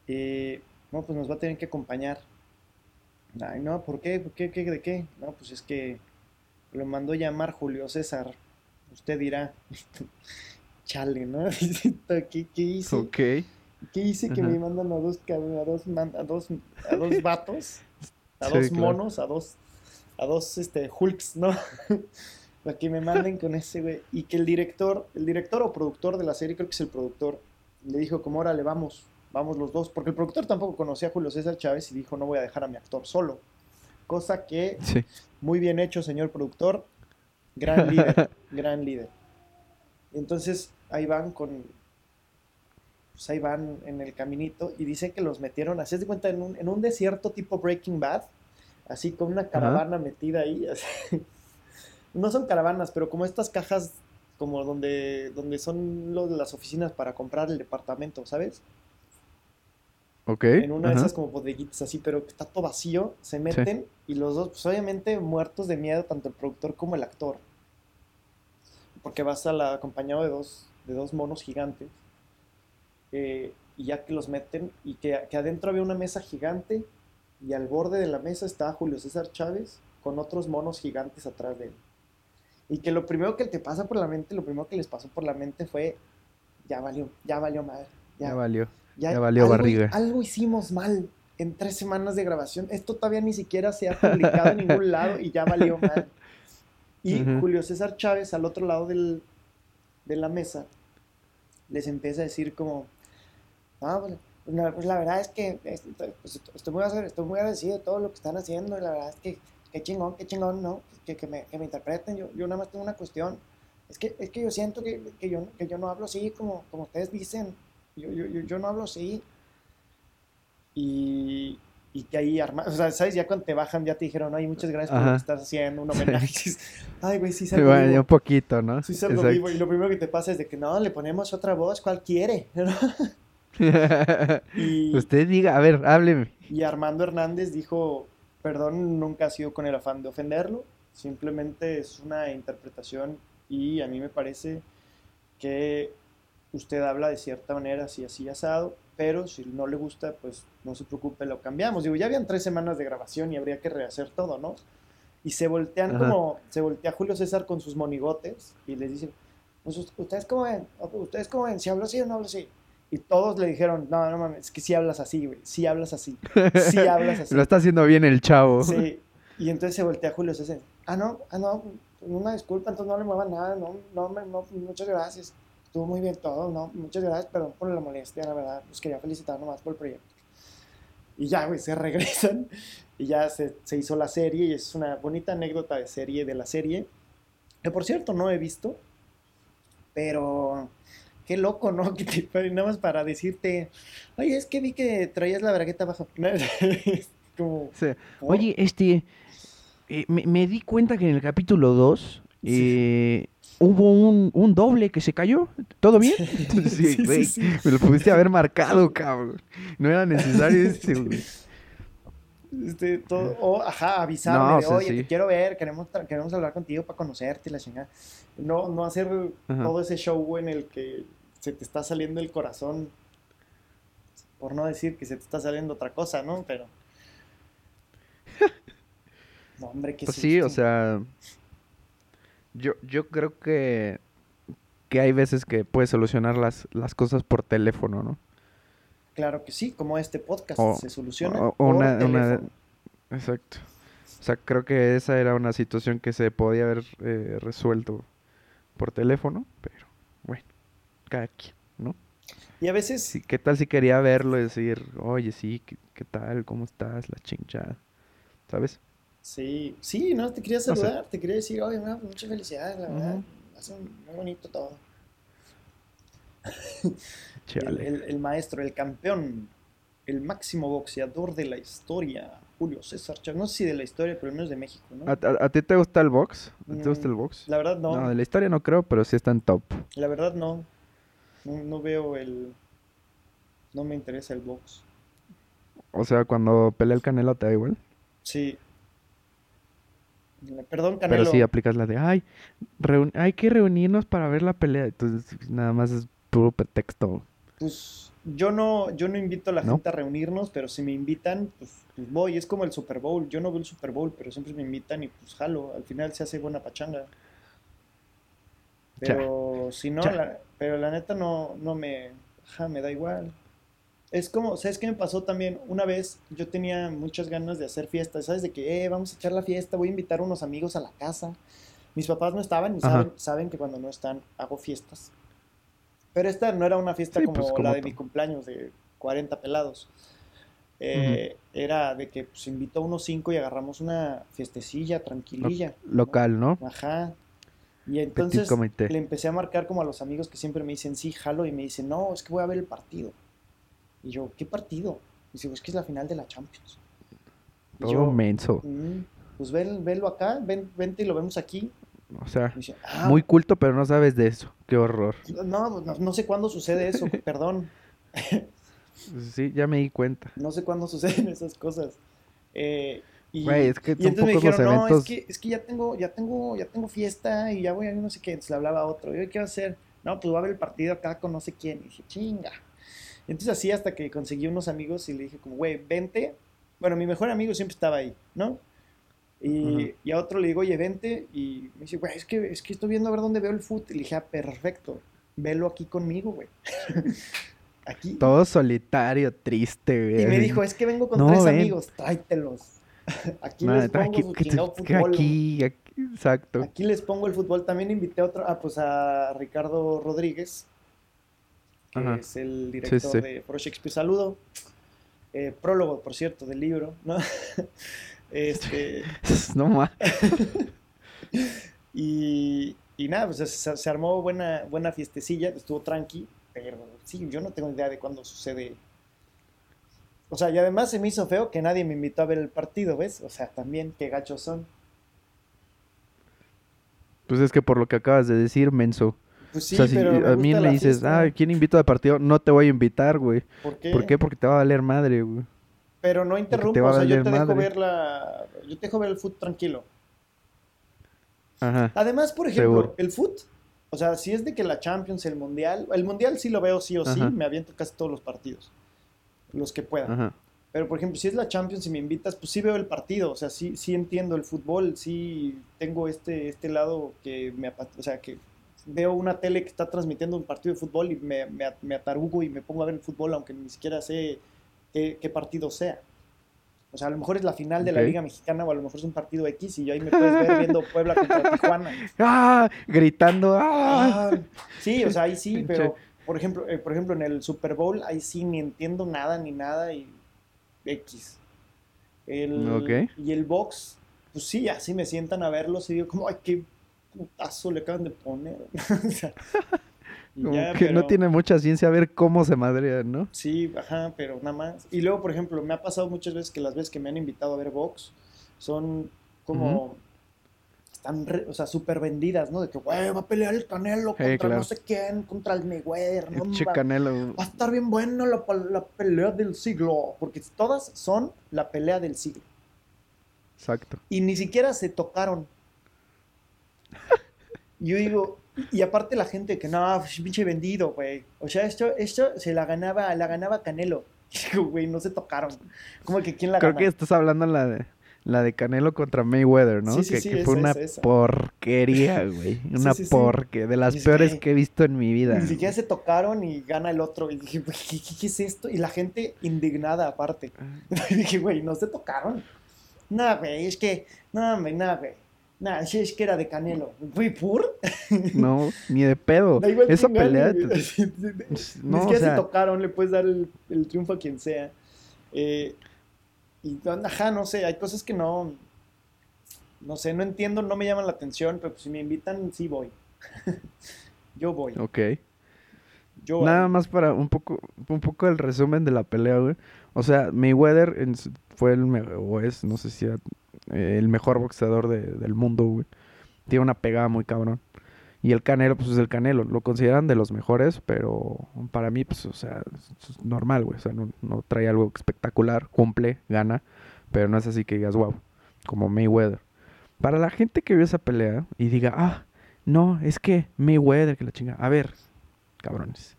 Eh, no, pues nos va a tener que acompañar. Ay, no, ¿por qué? ¿Por qué? ¿Qué? ¿De qué? No, pues es que lo mandó llamar Julio César. Usted dirá, chale, ¿no? ¿Qué, qué hice? Ok. ¿Qué hice que me mandan a dos, a dos, a dos, a dos vatos? A dos monos, a dos, a dos este, Hulks, ¿no? Para que me manden con ese güey. Y que el director, el director o productor de la serie, creo que es el productor, le dijo como, órale, vamos, vamos los dos. Porque el productor tampoco conocía a Julio César Chávez y dijo, no voy a dejar a mi actor solo. Cosa que, muy bien hecho, señor productor. Gran líder, gran líder. Entonces, ahí van con, pues ahí van en el caminito y dicen que los metieron, así de cuenta, en un, en un, desierto tipo Breaking Bad, así con una caravana metida ahí. No son caravanas, pero como estas cajas como donde, donde son los, las oficinas para comprar el departamento, ¿sabes? Ok. En una de esas como bodeguitas así, pero que está todo vacío, se meten y los dos, pues obviamente muertos de miedo, tanto el productor como el actor. Porque vas a la, acompañado de dos, de dos monos gigantes. Eh, y ya que los meten, y que, que, adentro había una mesa gigante, y al borde de la mesa estaba Julio César Chávez con otros monos gigantes atrás de él. Y que lo primero que te pasa por la mente, lo primero que les pasó por la mente fue, ya valió, ya valió madre. Ya, ya valió, ya, ya valió algo, barriga. Algo hicimos mal en tres semanas de grabación. Esto todavía ni siquiera se ha publicado en ningún lado y ya valió mal. Y uh -huh. Julio César Chávez al otro lado del, de la mesa les empieza a decir como, ah, pues, la, pues, la verdad es que pues, estoy, muy, estoy muy agradecido de todo lo que están haciendo y la verdad es que qué chingón, qué chingón, ¿no? Que, que, me, que me interpreten. Yo, yo nada más tengo una cuestión. Es que, es que yo siento que, que, yo, que yo no hablo así como, como ustedes dicen. Yo, yo, yo, yo no hablo así. Y, y que ahí arma, o sea, ¿sabes? Ya cuando te bajan ya te dijeron, ay, muchas gracias por Ajá. lo que estás haciendo, un homenaje. ay, güey, sí salgo bueno, vivo. un poquito, ¿no? Sí salgo Exacto. vivo. Y lo primero que te pasa es de que, no, le ponemos otra voz, ¿cuál quiere? y, Usted diga, a ver, hábleme. Y Armando Hernández dijo, perdón, nunca ha sido con el afán de ofenderlo, simplemente es una interpretación y a mí me parece que usted habla de cierta manera, así, así, asado, pero si no le gusta, pues no se preocupe, lo cambiamos. Digo, ya habían tres semanas de grabación y habría que rehacer todo, ¿no? Y se voltean Ajá. como, se voltea Julio César con sus monigotes y les dicen, pues ustedes cómo ven, ustedes cómo ven, si hablo así o no hablo así. Y todos le dijeron, no, no mames, es que sí hablas así, güey, sí hablas así, sí hablas así. Lo está haciendo bien el chavo. Sí, y entonces se voltea Julio César, ah, no, ah, no, una disculpa, entonces no le muevan nada, no, no, no, muchas gracias. Estuvo muy bien todo, no, muchas gracias, perdón por la molestia, la verdad, los quería felicitar nomás por el proyecto. Y ya, güey, se regresan y ya se, se hizo la serie y es una bonita anécdota de serie de la serie. Que por cierto no he visto, pero qué loco, ¿no? Que te, nada más para decirte, oye, es que vi que traías la bragueta abajo. Como. Oye, este, eh, me, me di cuenta que en el capítulo 2 Sí. hubo un, un doble que se cayó. ¿Todo bien? Sí, güey, me lo pudiste haber marcado, cabrón. No era necesario ese, güey. Este, todo, o, ajá, avisarme No, o de, sea, oye, sí. te quiero ver, queremos, queremos hablar contigo para conocerte la chingada. No, no hacer Ajá. todo ese show en el que se te está saliendo el corazón, por no decir que se te está saliendo otra cosa, ¿no? Pero... No, hombre, qué Pues sí, o sea, yo, yo creo que, que hay veces que puedes solucionar las, las cosas por teléfono, ¿no? Claro que sí, como este podcast O- se soluciona o- o por una- una- teléfono. Exacto. O sea, creo que esa era una situación que se podía haber eh, resuelto por teléfono, pero bueno, cada quien, ¿no? Y a veces, Sí, ¿qué tal si quería verlo y decir, oye, sí, ¿qué, qué tal? ¿Cómo estás? La chingada. ¿Sabes? sí, sí, no, te quería sé. saludar, te quería decir, oye, no, muchas felicidades, la verdad, hace muy bonito todo. El, el- el maestro, el campeón, el máximo boxeador de la historia, Julio César Chávez. No sé si de la historia, pero al menos de México, ¿no? ¿A, a- a ti te gusta el box? ¿A ti te gusta Mm, el box? La verdad no, No, de la historia no creo, pero sí está en top. la verdad no. No, no veo el... No me interesa el box. O sea, cuando pelea el Canelo te da igual. Sí. Perdón, Pero Canelo. sí aplicas la de, ay, hay que reunirnos para ver la pelea. Entonces, nada más es puro pretexto. Pues yo no, yo no invito a la ¿No? gente a reunirnos, pero si me invitan, pues, pues voy. Es como el Super Bowl. Yo no veo el Super Bowl, pero siempre me invitan y pues jalo. Al final se hace buena pachanga. Ya. Pero si no, la, pero la neta no, no me, ajá, me da igual. Es como, ¿sabes qué me pasó también? Una vez yo tenía muchas ganas de hacer fiestas, ¿sabes? De que, eh, vamos a echar la fiesta, voy a invitar a unos amigos a la casa. Mis papás no estaban y saben, saben que cuando no están hago fiestas. Pero esta no era una fiesta Sí, como, pues, la de mi cumpleaños de 40 pelados. Eh, Era de que pues invito a unos 5 y agarramos una fiestecilla, tranquililla. Local, ¿no? Ajá. Y entonces le empecé a marcar como a los amigos que siempre me dicen, sí, jalo, y me dicen, no, es que voy a ver el partido. Y yo, ¿qué partido? Y digo, es que es la final de la Champions. Y Todo yo, menso. "Mm, pues ven, venlo acá, ven, vente y lo vemos aquí. O sea, dice, "Ah, muy culto, pero no sabes de eso. Qué horror. no, no, no sé cuándo sucede eso, perdón. Sí, ya me di cuenta. No sé cuándo suceden esas cosas. Eh, y, Güey, es que y son entonces me dijeron, no, es que, es que ya tengo, ya tengo, ya tengo fiesta y ya voy a ir no sé qué. Entonces le hablaba a otro, y, "Oye, ¿qué va a hacer? No, pues va a ver el partido acá con no sé quién. Y dije, chinga. Y entonces así hasta que conseguí unos amigos y le dije como, güey, vente. Bueno, mi mejor amigo siempre estaba ahí, ¿no? Y, Ujú. y a otro le digo, oye, vente. Y me dice, güey, es que, es que estoy viendo a ver dónde veo el fútbol. Y le dije, ah, perfecto. Velo aquí conmigo, güey. aquí. Todo solitario, triste, güey. Y me dijo, es que vengo con No, tres ven. amigos, tráetelos. Aquí les pongo aquí, su chingado fútbol. aquí, aquí, exacto. Aquí les pongo el fútbol. También invité a otro, ah, pues a Ricardo Rodríguez, que Ajá. es el director sí. de Pro Shakespeare. Saludo. Eh, prólogo, por cierto, del libro, ¿no? este, No más. y, y nada, pues se, se armó buena, buena fiestecilla, estuvo tranqui, pero sí, yo no tengo idea de cuándo sucede. O sea, y además se me hizo feo que nadie me invitó a ver el partido, ¿ves? O sea, también qué gachos son. Pues es que por lo que acabas de decir, menso. Pues sí, o sea, si pero a mí la dices, fiesta. ah, ¿quién invito al partido? No te voy a invitar, güey. ¿Por qué? ¿Por qué? Porque te va a valer madre, güey. Pero no te interrumpo, o sea, yo te dejo madre. ver la... Yo te dejo ver el fútbol tranquilo. Ajá. Además, por ejemplo, Seguro. el fútbol, o sea, si es de que la Champions, el Mundial, el Mundial sí lo veo sí o sí, Ajá. me aviento casi todos los partidos, los que pueda. Ajá. Pero, por ejemplo, si es la Champions y me invitas, pues sí veo el partido, o sea, sí, sí entiendo el fútbol, sí tengo este, este lado que me, o sea, que veo una tele que está transmitiendo un partido de fútbol y me, me, me atarugo y me pongo a ver el fútbol, aunque ni siquiera sé qué, qué partido sea. O sea, a lo mejor es la final de la. Liga Mexicana o a lo mejor es un partido X y yo ahí me puedes ver viendo Puebla contra Tijuana. ¡Ah! Gritando, ¡ah! Ah, sí, o sea, ahí sí, pero por ejemplo, eh, por ejemplo, en el Super Bowl, ahí sí ni entiendo nada ni nada y X. El. Y el box, pues sí, así me sientan a verlos y digo, como, ay, qué putazo le acaban de poner. O sea, Como ya, que no tiene mucha ciencia ver cómo se madrean, ¿no? Sí, ajá, pero nada más. Y luego, por ejemplo, me ha pasado muchas veces que las veces que me han invitado a ver box son como. Están, re- o sea, súper vendidas, ¿no? De que, güey, va a pelear el Canelo contra claro. no sé quién, contra el Mayweather, ¿no? Che Canelo. va a estar bien buena la, pelea del siglo. Porque todas son la pelea del siglo. Exacto. Y ni siquiera se tocaron. Yo digo, y aparte la gente que no, pues, pinche vendido, güey. O sea, esto, esto se la ganaba, la ganaba Canelo. Digo, güey, no se tocaron. Como que quién la Creo que estás hablando la de la de Canelo contra Mayweather, ¿no? Sí, sí, que, sí, que esa, fue una esa, esa. porquería, güey. Una sí, sí. porquería. De las peores siquiera- que he visto en mi vida. Ni siquiera se tocaron y gana el otro. Y dije, güey, ¿qué, qué- es esto? Y la gente indignada aparte. Y dije, güey, no se tocaron. No, güey, es que, no, güey, no, güey. Sí, es que era de Canelo. Güey, ¿por? No, ni de pedo. Esa gane, pelea. te- Ni No, o siquiera sea, se tocaron, le puedes dar el, el triunfo a quien sea. Eh, y, ajá, no sé, hay cosas que no, no sé, no entiendo, no me llaman la atención, pero pues, si me invitan, sí voy. Yo voy. ok. Yo Nada voy. más para un poco, un poco el resumen de la pelea, güey. O sea, Mayweather fue el o es, no sé si era, eh, el mejor boxeador de- del mundo, güey. Tiene una pegada muy cabrón. Y el Canelo, pues es el Canelo. Lo consideran de los mejores, pero para mí, pues, o sea, es normal, güey. O sea, no, no trae algo espectacular, cumple, gana, pero no es así que digas, wow, como Mayweather. Para la gente que vio esa pelea y diga, ah, no, es que Mayweather, que la chinga. A ver, cabrones.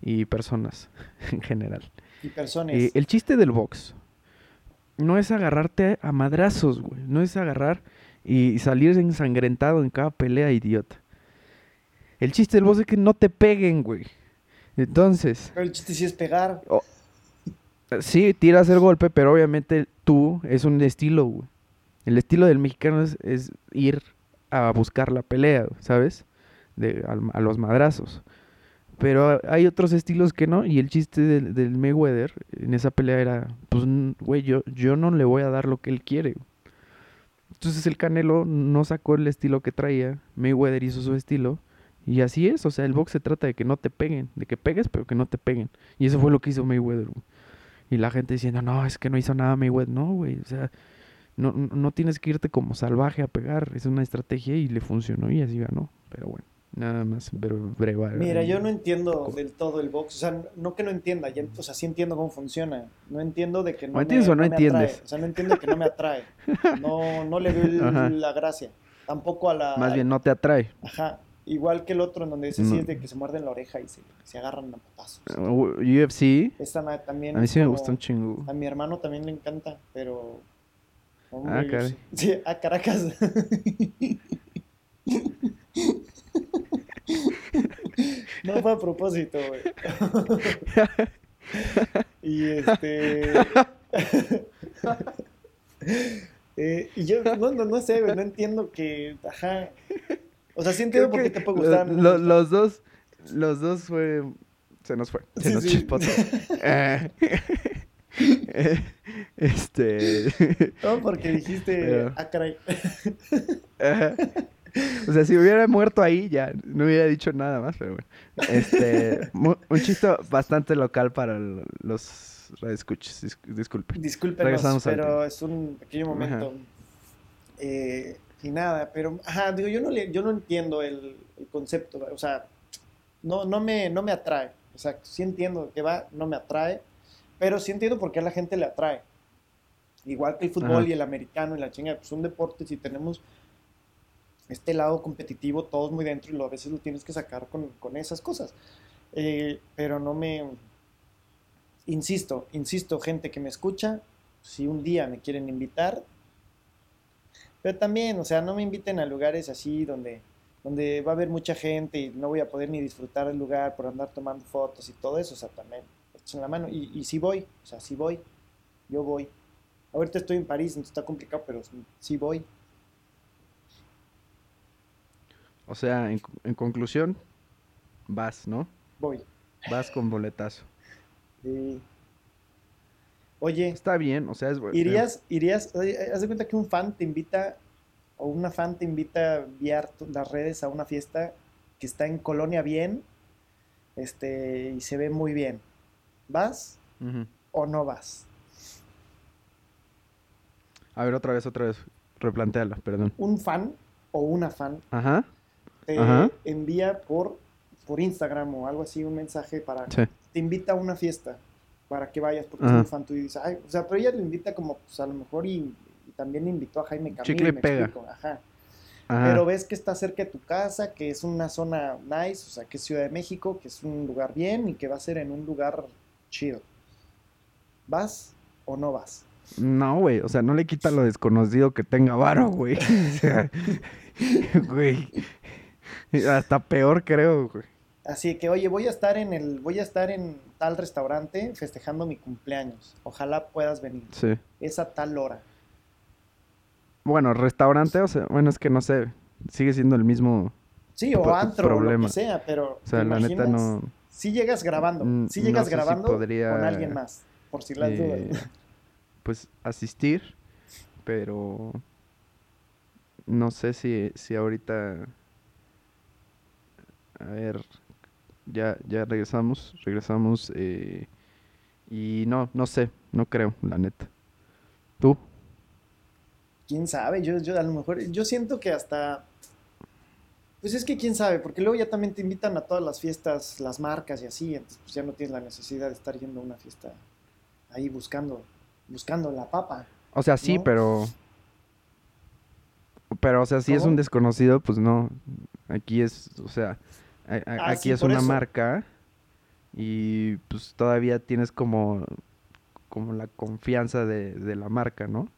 Y personas en general. Y personas. Eh, el chiste del box no es agarrarte a madrazos, güey. No es agarrar y salir ensangrentado en cada pelea, idiota. El chiste del box es que no te peguen, güey. Entonces, Pero el chiste sí es pegar. sí, tiras el golpe, pero obviamente tú es un estilo, güey. El estilo del mexicano es, es ir a buscar la pelea, ¿sabes? De, a, los madrazos. Pero hay otros estilos que no, y el chiste del, del Mayweather en esa pelea era, pues, güey, yo, yo no le voy a dar lo que él quiere. Entonces el Canelo no sacó el estilo que traía, Mayweather hizo su estilo, y así es, o sea, el box se trata de que no te peguen, de que pegues, pero que no te peguen. Y eso fue lo que hizo Mayweather, güey. Y la gente diciendo, no, es que no hizo nada Mayweather. No, güey, o sea, no, no no tienes que irte como salvaje a pegar. Es una estrategia y le funcionó y así ganó. Pero bueno, nada más bre- breve. Mira, yo no entiendo del todo el box. O sea, no que no entienda, ya, o sea, sí entiendo cómo funciona. No entiendo de que no ¿O entiendes o no me atrae. entiendes? O sea, no entiendo que no me atrae. No, no le veo la gracia. Tampoco a la... Más bien no te atrae. Ajá. Igual que el otro, en donde ese sí es de que se muerden la oreja y se, se agarran a patazos. Uh, UFC, Esta ma- también a mí sí me gusta un chingo. A mi hermano también le encanta, pero... hombre, Ah, caray. sí- Sí, a Caracas. No fue a propósito, güey. Y este... Eh, y yo no, no, no sé, güey, no entiendo que... Ajá. O sea, sí entiendo por qué te puede gustar. lo- los dos, los dos fue, se nos fue, se Sí, nos sí. chispotó. Eh, eh, este, No, porque dijiste... Pero- Ah, caray. Ajá. O sea, si hubiera muerto ahí, ya no hubiera dicho nada más, pero bueno. Este, un chiste bastante local para los radioescuchas, dis- disculpen. Al pero es un pequeño momento. Eh, y nada, pero, ajá, digo, yo no, le, yo no entiendo el, el concepto, o sea, no, no, me, no me atrae. O sea, sí entiendo que va, no me atrae, pero sí entiendo por qué a la gente le atrae. Igual que el fútbol Ajá. y el americano y la chinga, pues son deportes y tenemos este lado competitivo, todos muy dentro y lo, a veces lo tienes que sacar con, con esas cosas. Eh, pero no me... Insisto, insisto, gente que me escucha, si un día me quieren invitar, pero también, o sea, no me inviten a lugares así donde, donde va a haber mucha gente y no voy a poder ni disfrutar el lugar por andar tomando fotos y todo eso, o sea, también, echen la mano. Y, y sí voy, o sea, sí voy, yo voy. Ahorita estoy en París, entonces está complicado, pero sí- sí voy. O sea, en, en conclusión, vas, ¿no? Voy. Vas con boletazo. Sí. Oye, Está bien, o sea, es bueno. irías, irías, oye, haz de cuenta que un fan te invita, o una fan te invita a enviar las redes a una fiesta que está en Colonia Bien, este, y se ve muy bien. ¿Vas o no vas? A ver, otra vez, otra vez. Replanteala, perdón. Un fan o una fan Ajá. te Ajá. envía por, por Instagram o algo así un mensaje para Sí. te invita a una fiesta para que vayas porque es muy fan tú y dices, ay, o sea, pero ella lo invita como pues a lo mejor y, y también invitó a Jaime Camil, Chicle y me pega. explico, ajá. Ajá. Pero ves que está cerca de tu casa, que es una zona nice, o sea, que es Ciudad de México, que es un lugar bien y que va a ser en un lugar chido. ¿Vas o no vas? No, güey, o sea, no le quita lo desconocido que tenga varo, güey. O sea, güey. Hasta peor creo, güey. Así que, oye, voy a estar en el, voy a estar en tal restaurante festejando mi cumpleaños. Ojalá puedas venir. Sí. Es a tal hora. Bueno, restaurante, o sea, bueno, es que no sé, sigue siendo el mismo, Sí, o antro, o lo problema. que sea, pero o sea, ¿te la neta no, Si llegas grabando, Mm, si no llegas si grabando podría, con alguien más, por si las eh, dudas. pues, asistir, pero no sé si, si ahorita, a ver, ya, ya regresamos, regresamos, eh, y no, no sé, no creo, la neta. ¿Tú? quién sabe, yo, yo a lo mejor, yo siento que hasta, pues es que quién sabe, porque luego ya también te invitan a todas las fiestas, las marcas y así, entonces pues ya no tienes la necesidad de estar yendo a una fiesta ahí buscando, buscando la papa. O sea, sí, ¿no? pero. Pero, o sea, si es un desconocido, pues no. Aquí es, o sea, a- a- Ah, aquí sí, es una eso. marca y pues todavía tienes como, como la confianza de, de la marca, ¿no?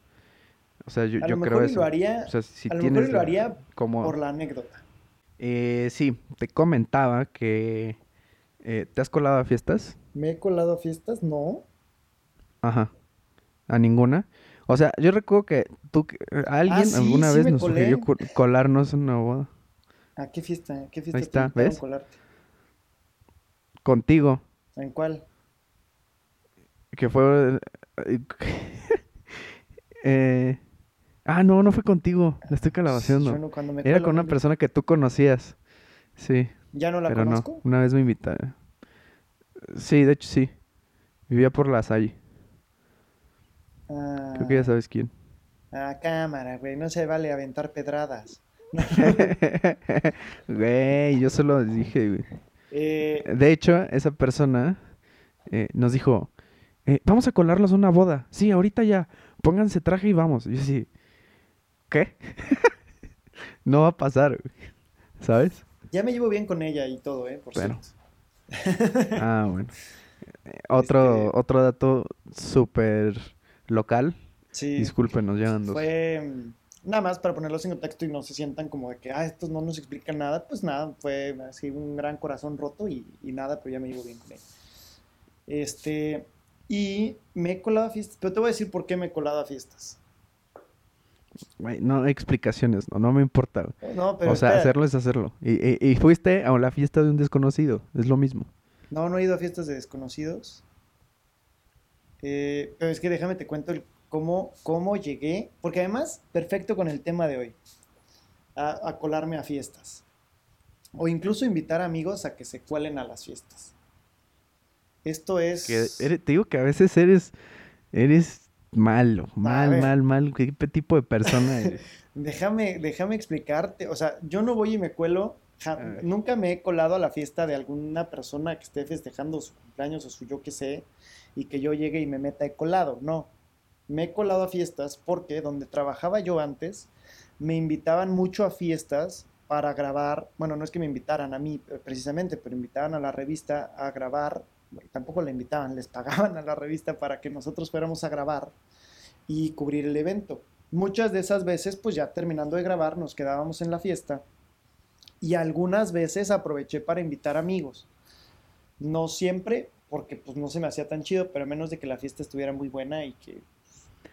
O sea, yo, A yo lo creo mejor eso. lo haría, O sea, si a lo tienes mejor lo haría como, por la anécdota. eh, sí, te comentaba que eh, ¿te has colado a fiestas? ¿Me he colado a fiestas? No. Ajá. ¿A ninguna? O sea, yo recuerdo que tú, que- alguien Ah, sí, alguna sí vez nos colé. sugirió co- colarnos en una boda. ¿A qué fiesta? ¿A qué fiesta te está, ¿ves? a colarte? Contigo, ¿En cuál? que fue... eh, ah, no, no fue contigo, la estoy me Era con una persona que tú conocías. Sí, ¿Ya no la pero conozco? no, una vez me invitaron. Sí, de hecho sí. Vivía por la Salle. Creo que ya Ah, sabes quién. ah, cámara, güey, no se vale aventar pedradas. Güey, yo solo dije, güey. Eh, De hecho, esa persona eh, nos dijo, eh, vamos a colarnos a una boda. Sí, ahorita ya, pónganse traje y vamos. Y yo sí, ¿qué? no va a pasar, güey. ¿Sabes? ya me llevo bien con ella y todo, ¿eh? Por Bueno. cierto. Ah, bueno. Otro, Este- otro dato súper local. Sí, Discúlpenos, ya andan dos. fue mm, nada más para ponerlos en contexto y no se sientan como de que, ah, estos no nos explican nada. Pues nada, fue así un gran corazón roto y, y nada, pero ya me llevo bien con ella. Este, y me he colado a fiestas, pero te voy a decir por qué me he colado a fiestas. Güey, no hay explicaciones, no, no me importa. güey. No, pero o sea, espera. hacerlo es hacerlo. Y, y- y fuiste a la fiesta de un desconocido, es lo mismo. No, no he ido a fiestas de desconocidos. Eh, pero es que déjame te cuento el cómo, cómo llegué, porque además, perfecto con el tema de hoy, a, a colarme a fiestas. O incluso invitar amigos a que se cuelen a las fiestas. Esto es... Que eres- te digo que a veces eres, eres malo, mal, mal, mal. ¿Qué tipo de persona eres? Déjame, déjame explicarte. O sea, yo no voy y me cuelo. ja- nunca me he colado a la fiesta de alguna persona que esté festejando su cumpleaños o su yo que sé y que yo llegue y me meta he colado. No. Me he colado a fiestas porque donde trabajaba yo antes me invitaban mucho a fiestas para grabar. Bueno, no es que me invitaran a mí eh, precisamente, pero invitaban a la revista a grabar. Tampoco la invitaban, les pagaban a la revista para que nosotros fuéramos a grabar y cubrir el evento. Muchas de esas veces, pues ya terminando de grabar, nos quedábamos en la fiesta y algunas veces aproveché para invitar amigos. No siempre, porque pues no se me hacía tan chido, pero a menos de que la fiesta estuviera muy buena y que...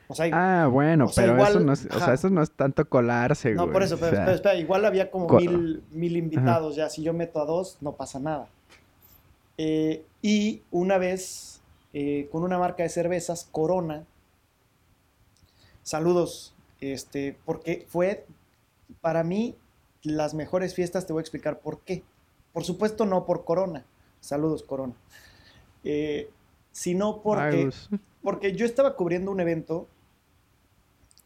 O sea, Ah, bueno, O sea, pero eso no es, o sea, eso no es tanto colarse, no, güey. por eso, o pero, sea, pero espera, igual había como co- mil, mil invitados ya, si yo meto a dos, no pasa nada. Eh, y una vez eh, con una marca de cervezas, Corona. Saludos, este, porque fue para mí las mejores fiestas, te voy a explicar por qué. Por supuesto, no por Corona. Saludos, Corona. Eh, sino porque, porque yo estaba cubriendo un evento,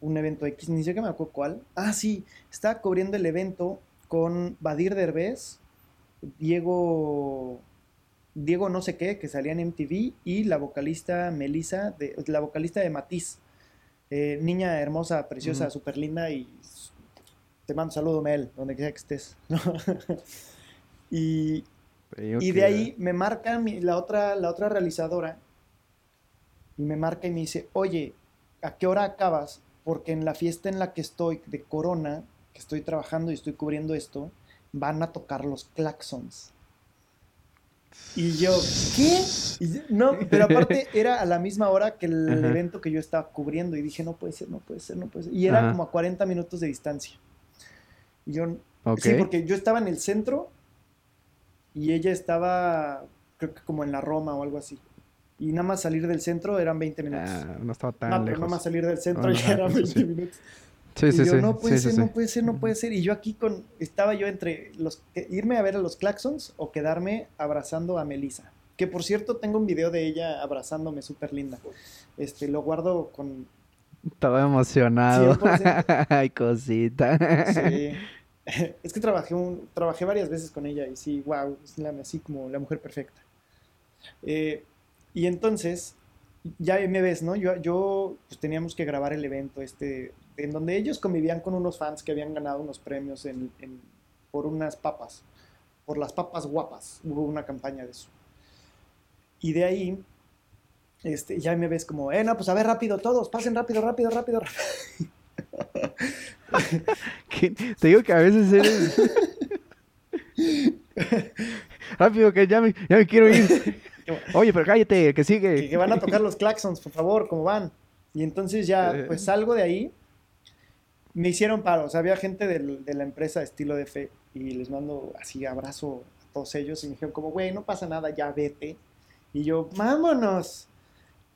un evento X, ni siquiera me acuerdo cuál. Ah, sí, estaba cubriendo el evento con Badir Derbez, Diego, Diego no sé qué, que salía en MTV, y la vocalista Melissa, de, la vocalista de Matiz. Eh, niña hermosa, preciosa, súper linda y te mando un saludo, Mel, donde quiera que estés. y, y de ahí me marca la, otra, la otra realizadora y me marca y me dice, oye, ¿a qué hora acabas? Porque en la fiesta en la que estoy de Corona, que estoy trabajando y estoy cubriendo esto, van a tocar los claxons. Y yo, ¿qué? no, pero aparte era a la misma hora que el evento que yo estaba cubriendo y dije, no puede ser, no puede ser, no puede ser. Y era como a 40 minutos de distancia. Y yo, sí, porque yo estaba en el centro y ella estaba, creo que como en la Roma o algo así. Y nada más salir del centro eran 20 minutos. Ah, no estaba tan no, lejos. Pero nada más salir del centro ya eran 20 minutos. Sí, y sí, yo, sí. No puede ser, no puede ser, no puede ser. Y yo aquí con, estaba yo entre los, irme a ver a los Claxons o quedarme abrazando a Melissa. Que por cierto tengo un video de ella abrazándome súper linda. Este, lo guardo con... Estaba emocionado. Ay, cosita. Sí. Es que trabajé, un, trabajé varias veces con ella y sí, wow, es la, así como la mujer perfecta. Eh, y entonces, ya me ves, ¿no? Yo, yo pues, teníamos que grabar el evento este, en donde ellos convivían con unos fans que habían ganado unos premios en, por unas papas, por las papas guapas, hubo una campaña de eso. Y de ahí, este, ya me ves como, eh, no, pues a ver, rápido, todos, pasen rápido, rápido, rápido. rápido. Te digo que a veces eres. Rápido, que ya me, ya me quiero ir. Oye, pero cállate, que sigue. Que, van a tocar los claxons, por favor, ¿cómo van? Y entonces ya, eh. pues salgo de ahí. Me hicieron paro, o sea, había gente de la empresa Estilo de Fe y les mando así abrazo a todos ellos y me dijeron como, güey, no pasa nada, ya vete. Y yo, vámonos.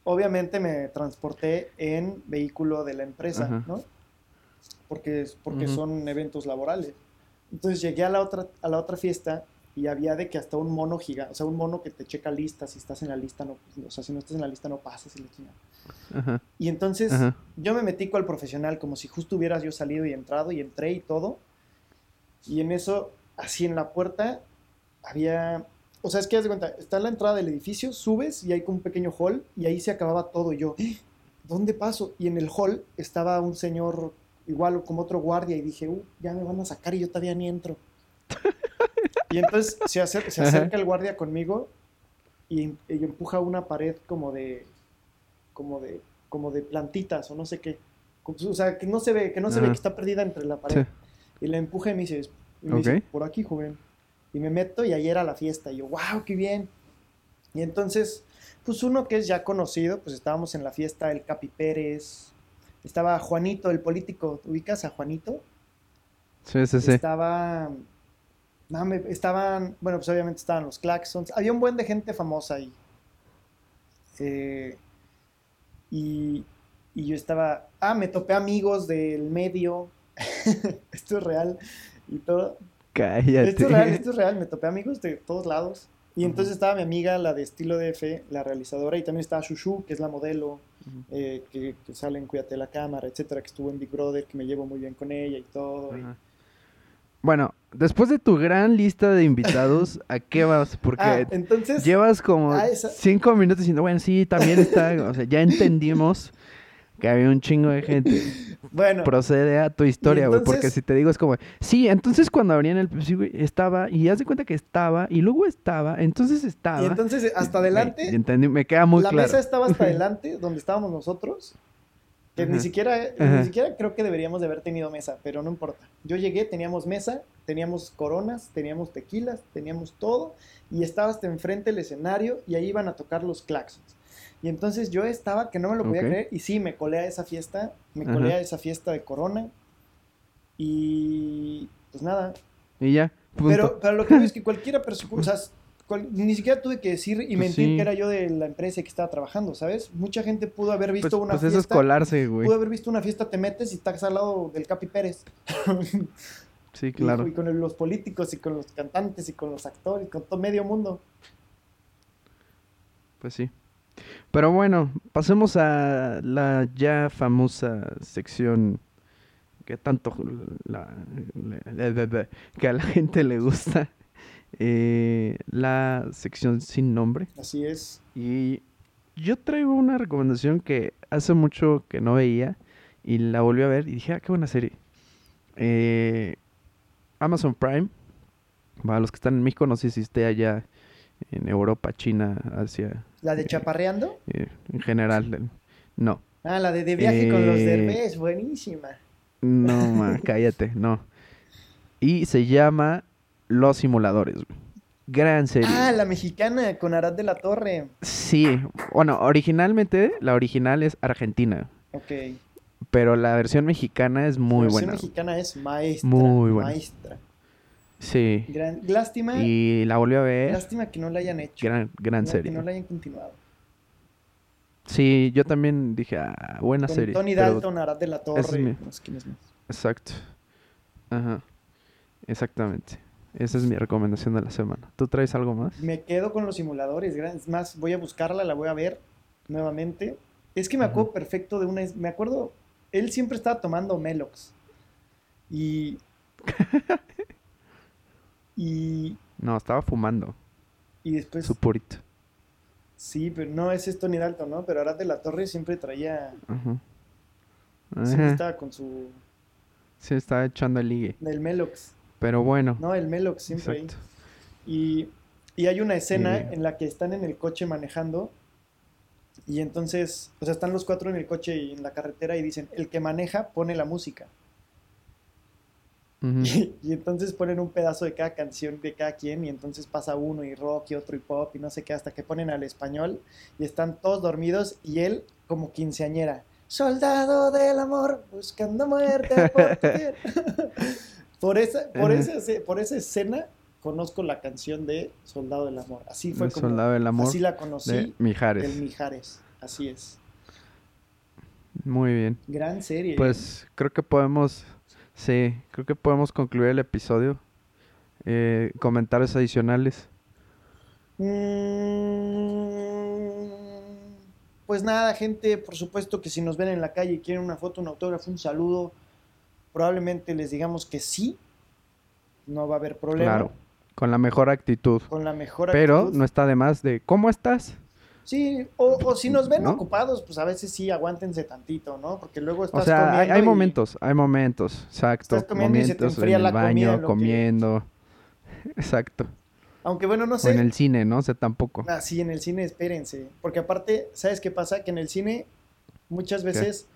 Obviamente me transporté en vehículo de la empresa, ¿no? porque, porque son eventos laborales. Entonces llegué a la, otra, a la otra fiesta y había de que hasta un mono gigante, o sea, un mono que te checa listas, si estás en la lista, no, o sea, si no estás en la lista no pasas y le Y entonces yo me metí con el profesional como si justo hubieras yo salido y entrado y entré y todo. Y en eso, así en la puerta, había, o sea, es que haz de cuenta, está en la entrada del edificio, subes y hay como un pequeño hall y ahí se acababa todo. Y yo, ¡Ah! ¿dónde paso? Y en el hall estaba un señor igual como otro guardia y dije, uh, ya me van a sacar y yo todavía ni entro. Y entonces se acerca, se acerca el guardia conmigo y, empuja una pared como de, como de, como de plantitas o no sé qué. O sea, que no se ve, que no se ve que está perdida entre la pared. Y la empuja y me dice, por aquí, joven. Y me meto y ahí era la fiesta. Y yo, wow, qué bien. Y entonces, pues uno que es ya conocido, pues estábamos en la fiesta, el Capi Pérez, estaba Juanito, el político. ¿Ubicas a Juanito? Sí, sí, sí. Estaba. Estaban. Bueno, pues obviamente estaban los Claxons. Había un buen de gente famosa ahí. Eh, y, y yo estaba. Ah, me topé amigos del medio. esto es real. Y todo. Cállate. Esto es real, esto es real. Me topé amigos de todos lados. Y entonces estaba mi amiga, la de estilo DF, la realizadora, y también estaba Shushu, que es la modelo, eh, que, sale en Cuídate la Cámara, etcétera, que estuvo en Big Brother, que me llevo muy bien con ella y todo. Bueno, después de tu gran lista de invitados, ¿a qué vas? Porque ah, entonces, llevas como cinco minutos diciendo, bueno, sí, también está, o sea, ya entendimos que había un chingo de gente. Bueno. Procede a tu historia, güey. Porque si te digo es como, sí, entonces cuando abrían el sí, güey, estaba, y haz de cuenta que estaba, y luego estaba, entonces estaba. Y entonces hasta adelante. entendí, me queda muy la claro. La mesa estaba hasta adelante, donde estábamos nosotros. Que ni siquiera, ni siquiera creo que deberíamos de haber tenido mesa, pero no importa. Yo llegué, teníamos mesa, teníamos coronas, teníamos tequilas, teníamos todo, y estaba hasta enfrente el escenario, y ahí iban a tocar los claxons. Y entonces yo estaba que no me lo podía creer y sí, me colé a esa fiesta, me colé a esa fiesta de Corona y pues nada. Y ya. Pero, pero lo que veo es que cualquiera persona, o sea, cual- ni siquiera tuve que decir y Pues mentir sí. que era yo de la empresa que estaba trabajando, ¿sabes? Mucha gente pudo haber visto Pues, una pues eso es fiesta. colarse, güey. pudo haber visto una fiesta, te metes y estás al lado del Capi Pérez. Sí, claro. Y, con el- los políticos y con los cantantes y con los actores, con todo medio mundo. Pues sí. Pero bueno, pasemos a la ya famosa sección que tanto la- que a la gente le gusta. Eh, la sección sin nombre. Así es. Y yo traigo una recomendación que hace mucho que no veía y la volví a ver y dije, ah, qué buena serie. Eh, Amazon Prime, para los que están en México, no sé si esté allá en Europa, China, Asia, La de Eh, Chaparreando. eh, en general. No, Ah, la de De Viaje con los eh, Derbez, buenísima. no, ma, cállate, no. Y se llama Los Simuladores. Gran serie. Ah, la mexicana con Arad de la Torre. Sí, bueno, originalmente la original es argentina, Ok. Pero la versión mexicana es muy la versión buena. mexicana es maestra. Muy buena. Maestra. Sí, Gran- lástima, y la volví a ver. lástima que no la hayan hecho. Gran, gran no, serie. Que no la hayan continuado. Sí, yo también dije, ah, buena Con serie. Tony Dalton, Arad de la es Torre. mi- no sé quién es más. Exacto. Ajá. Exactamente. Esa es mi recomendación de la semana. ¿Tú traes algo más? Me quedo con los simuladores. Es más, voy a buscarla, la voy a ver nuevamente. Es que me acuerdo perfecto de una. Me acuerdo, él siempre estaba tomando Melox. Y. y, No, estaba fumando y después. su purito. Sí, pero no, ese es Tony Dalton, ¿no? Pero Arad de la Torre siempre traía. Ajá. Siempre estaba con su. Sí, estaba echando el ligue. El Melox. Pero bueno. No, el Melox siempre ahí. exacto. Y, y hay una escena en la que están en el coche manejando y entonces, o sea, están los cuatro en el coche y en la carretera y dicen, el que maneja pone la música. Y, y entonces ponen un pedazo de cada canción de cada quien y entonces pasa uno y rock y otro y pop y no sé qué hasta que ponen al español y están todos dormidos y él como quinceañera. Soldado del amor, buscando muerte por tu piel". por, esa, por, esa, por esa escena conozco la canción de Soldado del amor. Así fue El como Soldado del Amor así la conocí de Mijares. del Mijares. Así es. Muy bien. Gran serie. Pues creo que podemos, sí, creo que podemos concluir el episodio. Eh, comentarios adicionales. Mm, Pues nada, gente, por supuesto que si nos ven en la calle y quieren una foto, un autógrafo, un saludo, probablemente les digamos que sí. No va a haber problema. Claro, con la mejor actitud. Con la mejor Pero actitud. no está de más de ¿cómo estás? Sí, o, o si nos ven ¿No? ocupados, pues a veces sí, aguántense tantito, ¿no? Porque luego O estás sea, hay, comiendo hay y- momentos, hay momentos, exacto. Estás comiendo y se te momentos enfría en el la comida baño, que- comiendo. Exacto. Aunque bueno, no O sé. en el cine, ¿no? O sea, tampoco. Ah, sí, en el cine, espérense. Porque aparte, ¿sabes qué pasa? Que en el cine muchas veces,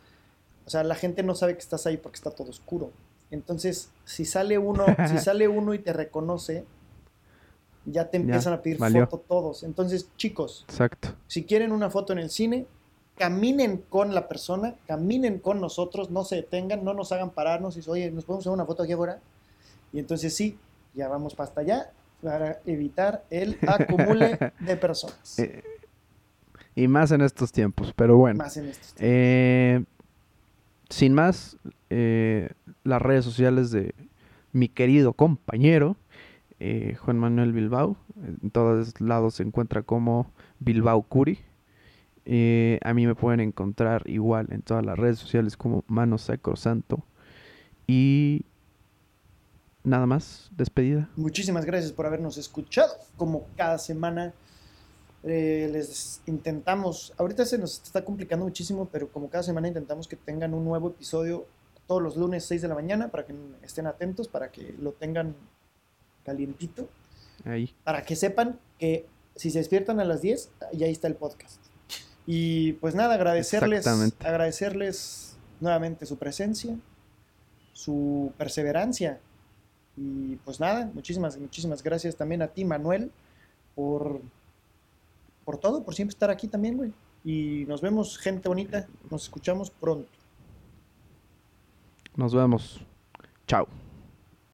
o sea, la gente no sabe que estás ahí porque está todo oscuro. Entonces, si sale uno, si sale uno y te reconoce, ya te empiezan a pedir valió. foto todos. Entonces, chicos, Exacto. si quieren una foto en el cine, caminen con la persona, caminen con nosotros, no se detengan, no nos hagan pararnos y dicen, oye, ¿nos podemos hacer una foto aquí afuera? Y entonces sí, ya vamos para hasta allá para evitar el acumule de personas. Eh, y más en estos tiempos, pero bueno. Más en estos tiempos. Eh, sin más, eh, las redes sociales de mi querido compañero eh, Juan Manuel Bilbao. En todos lados se encuentra como Bilbao Curi. Eh, a mí me pueden encontrar igual en todas las redes sociales como Mano Sacrosanto. Y nada más, despedida. Muchísimas gracias por habernos escuchado. Como cada semana eh, les intentamos, ahorita se nos está complicando muchísimo, pero como cada semana intentamos que tengan un nuevo episodio todos los lunes 6 de la mañana para que estén atentos, para que lo tengan calientito, Ahí. para que sepan que si se despiertan a las 10, ya ahí está el podcast. Y pues nada, agradecerles, agradecerles nuevamente su presencia, su perseverancia. Y pues nada, muchísimas, muchísimas gracias también a ti, Manuel, por, por todo, por siempre estar aquí también, güey. Y nos vemos, gente bonita. Nos escuchamos pronto. Nos vemos. Chao.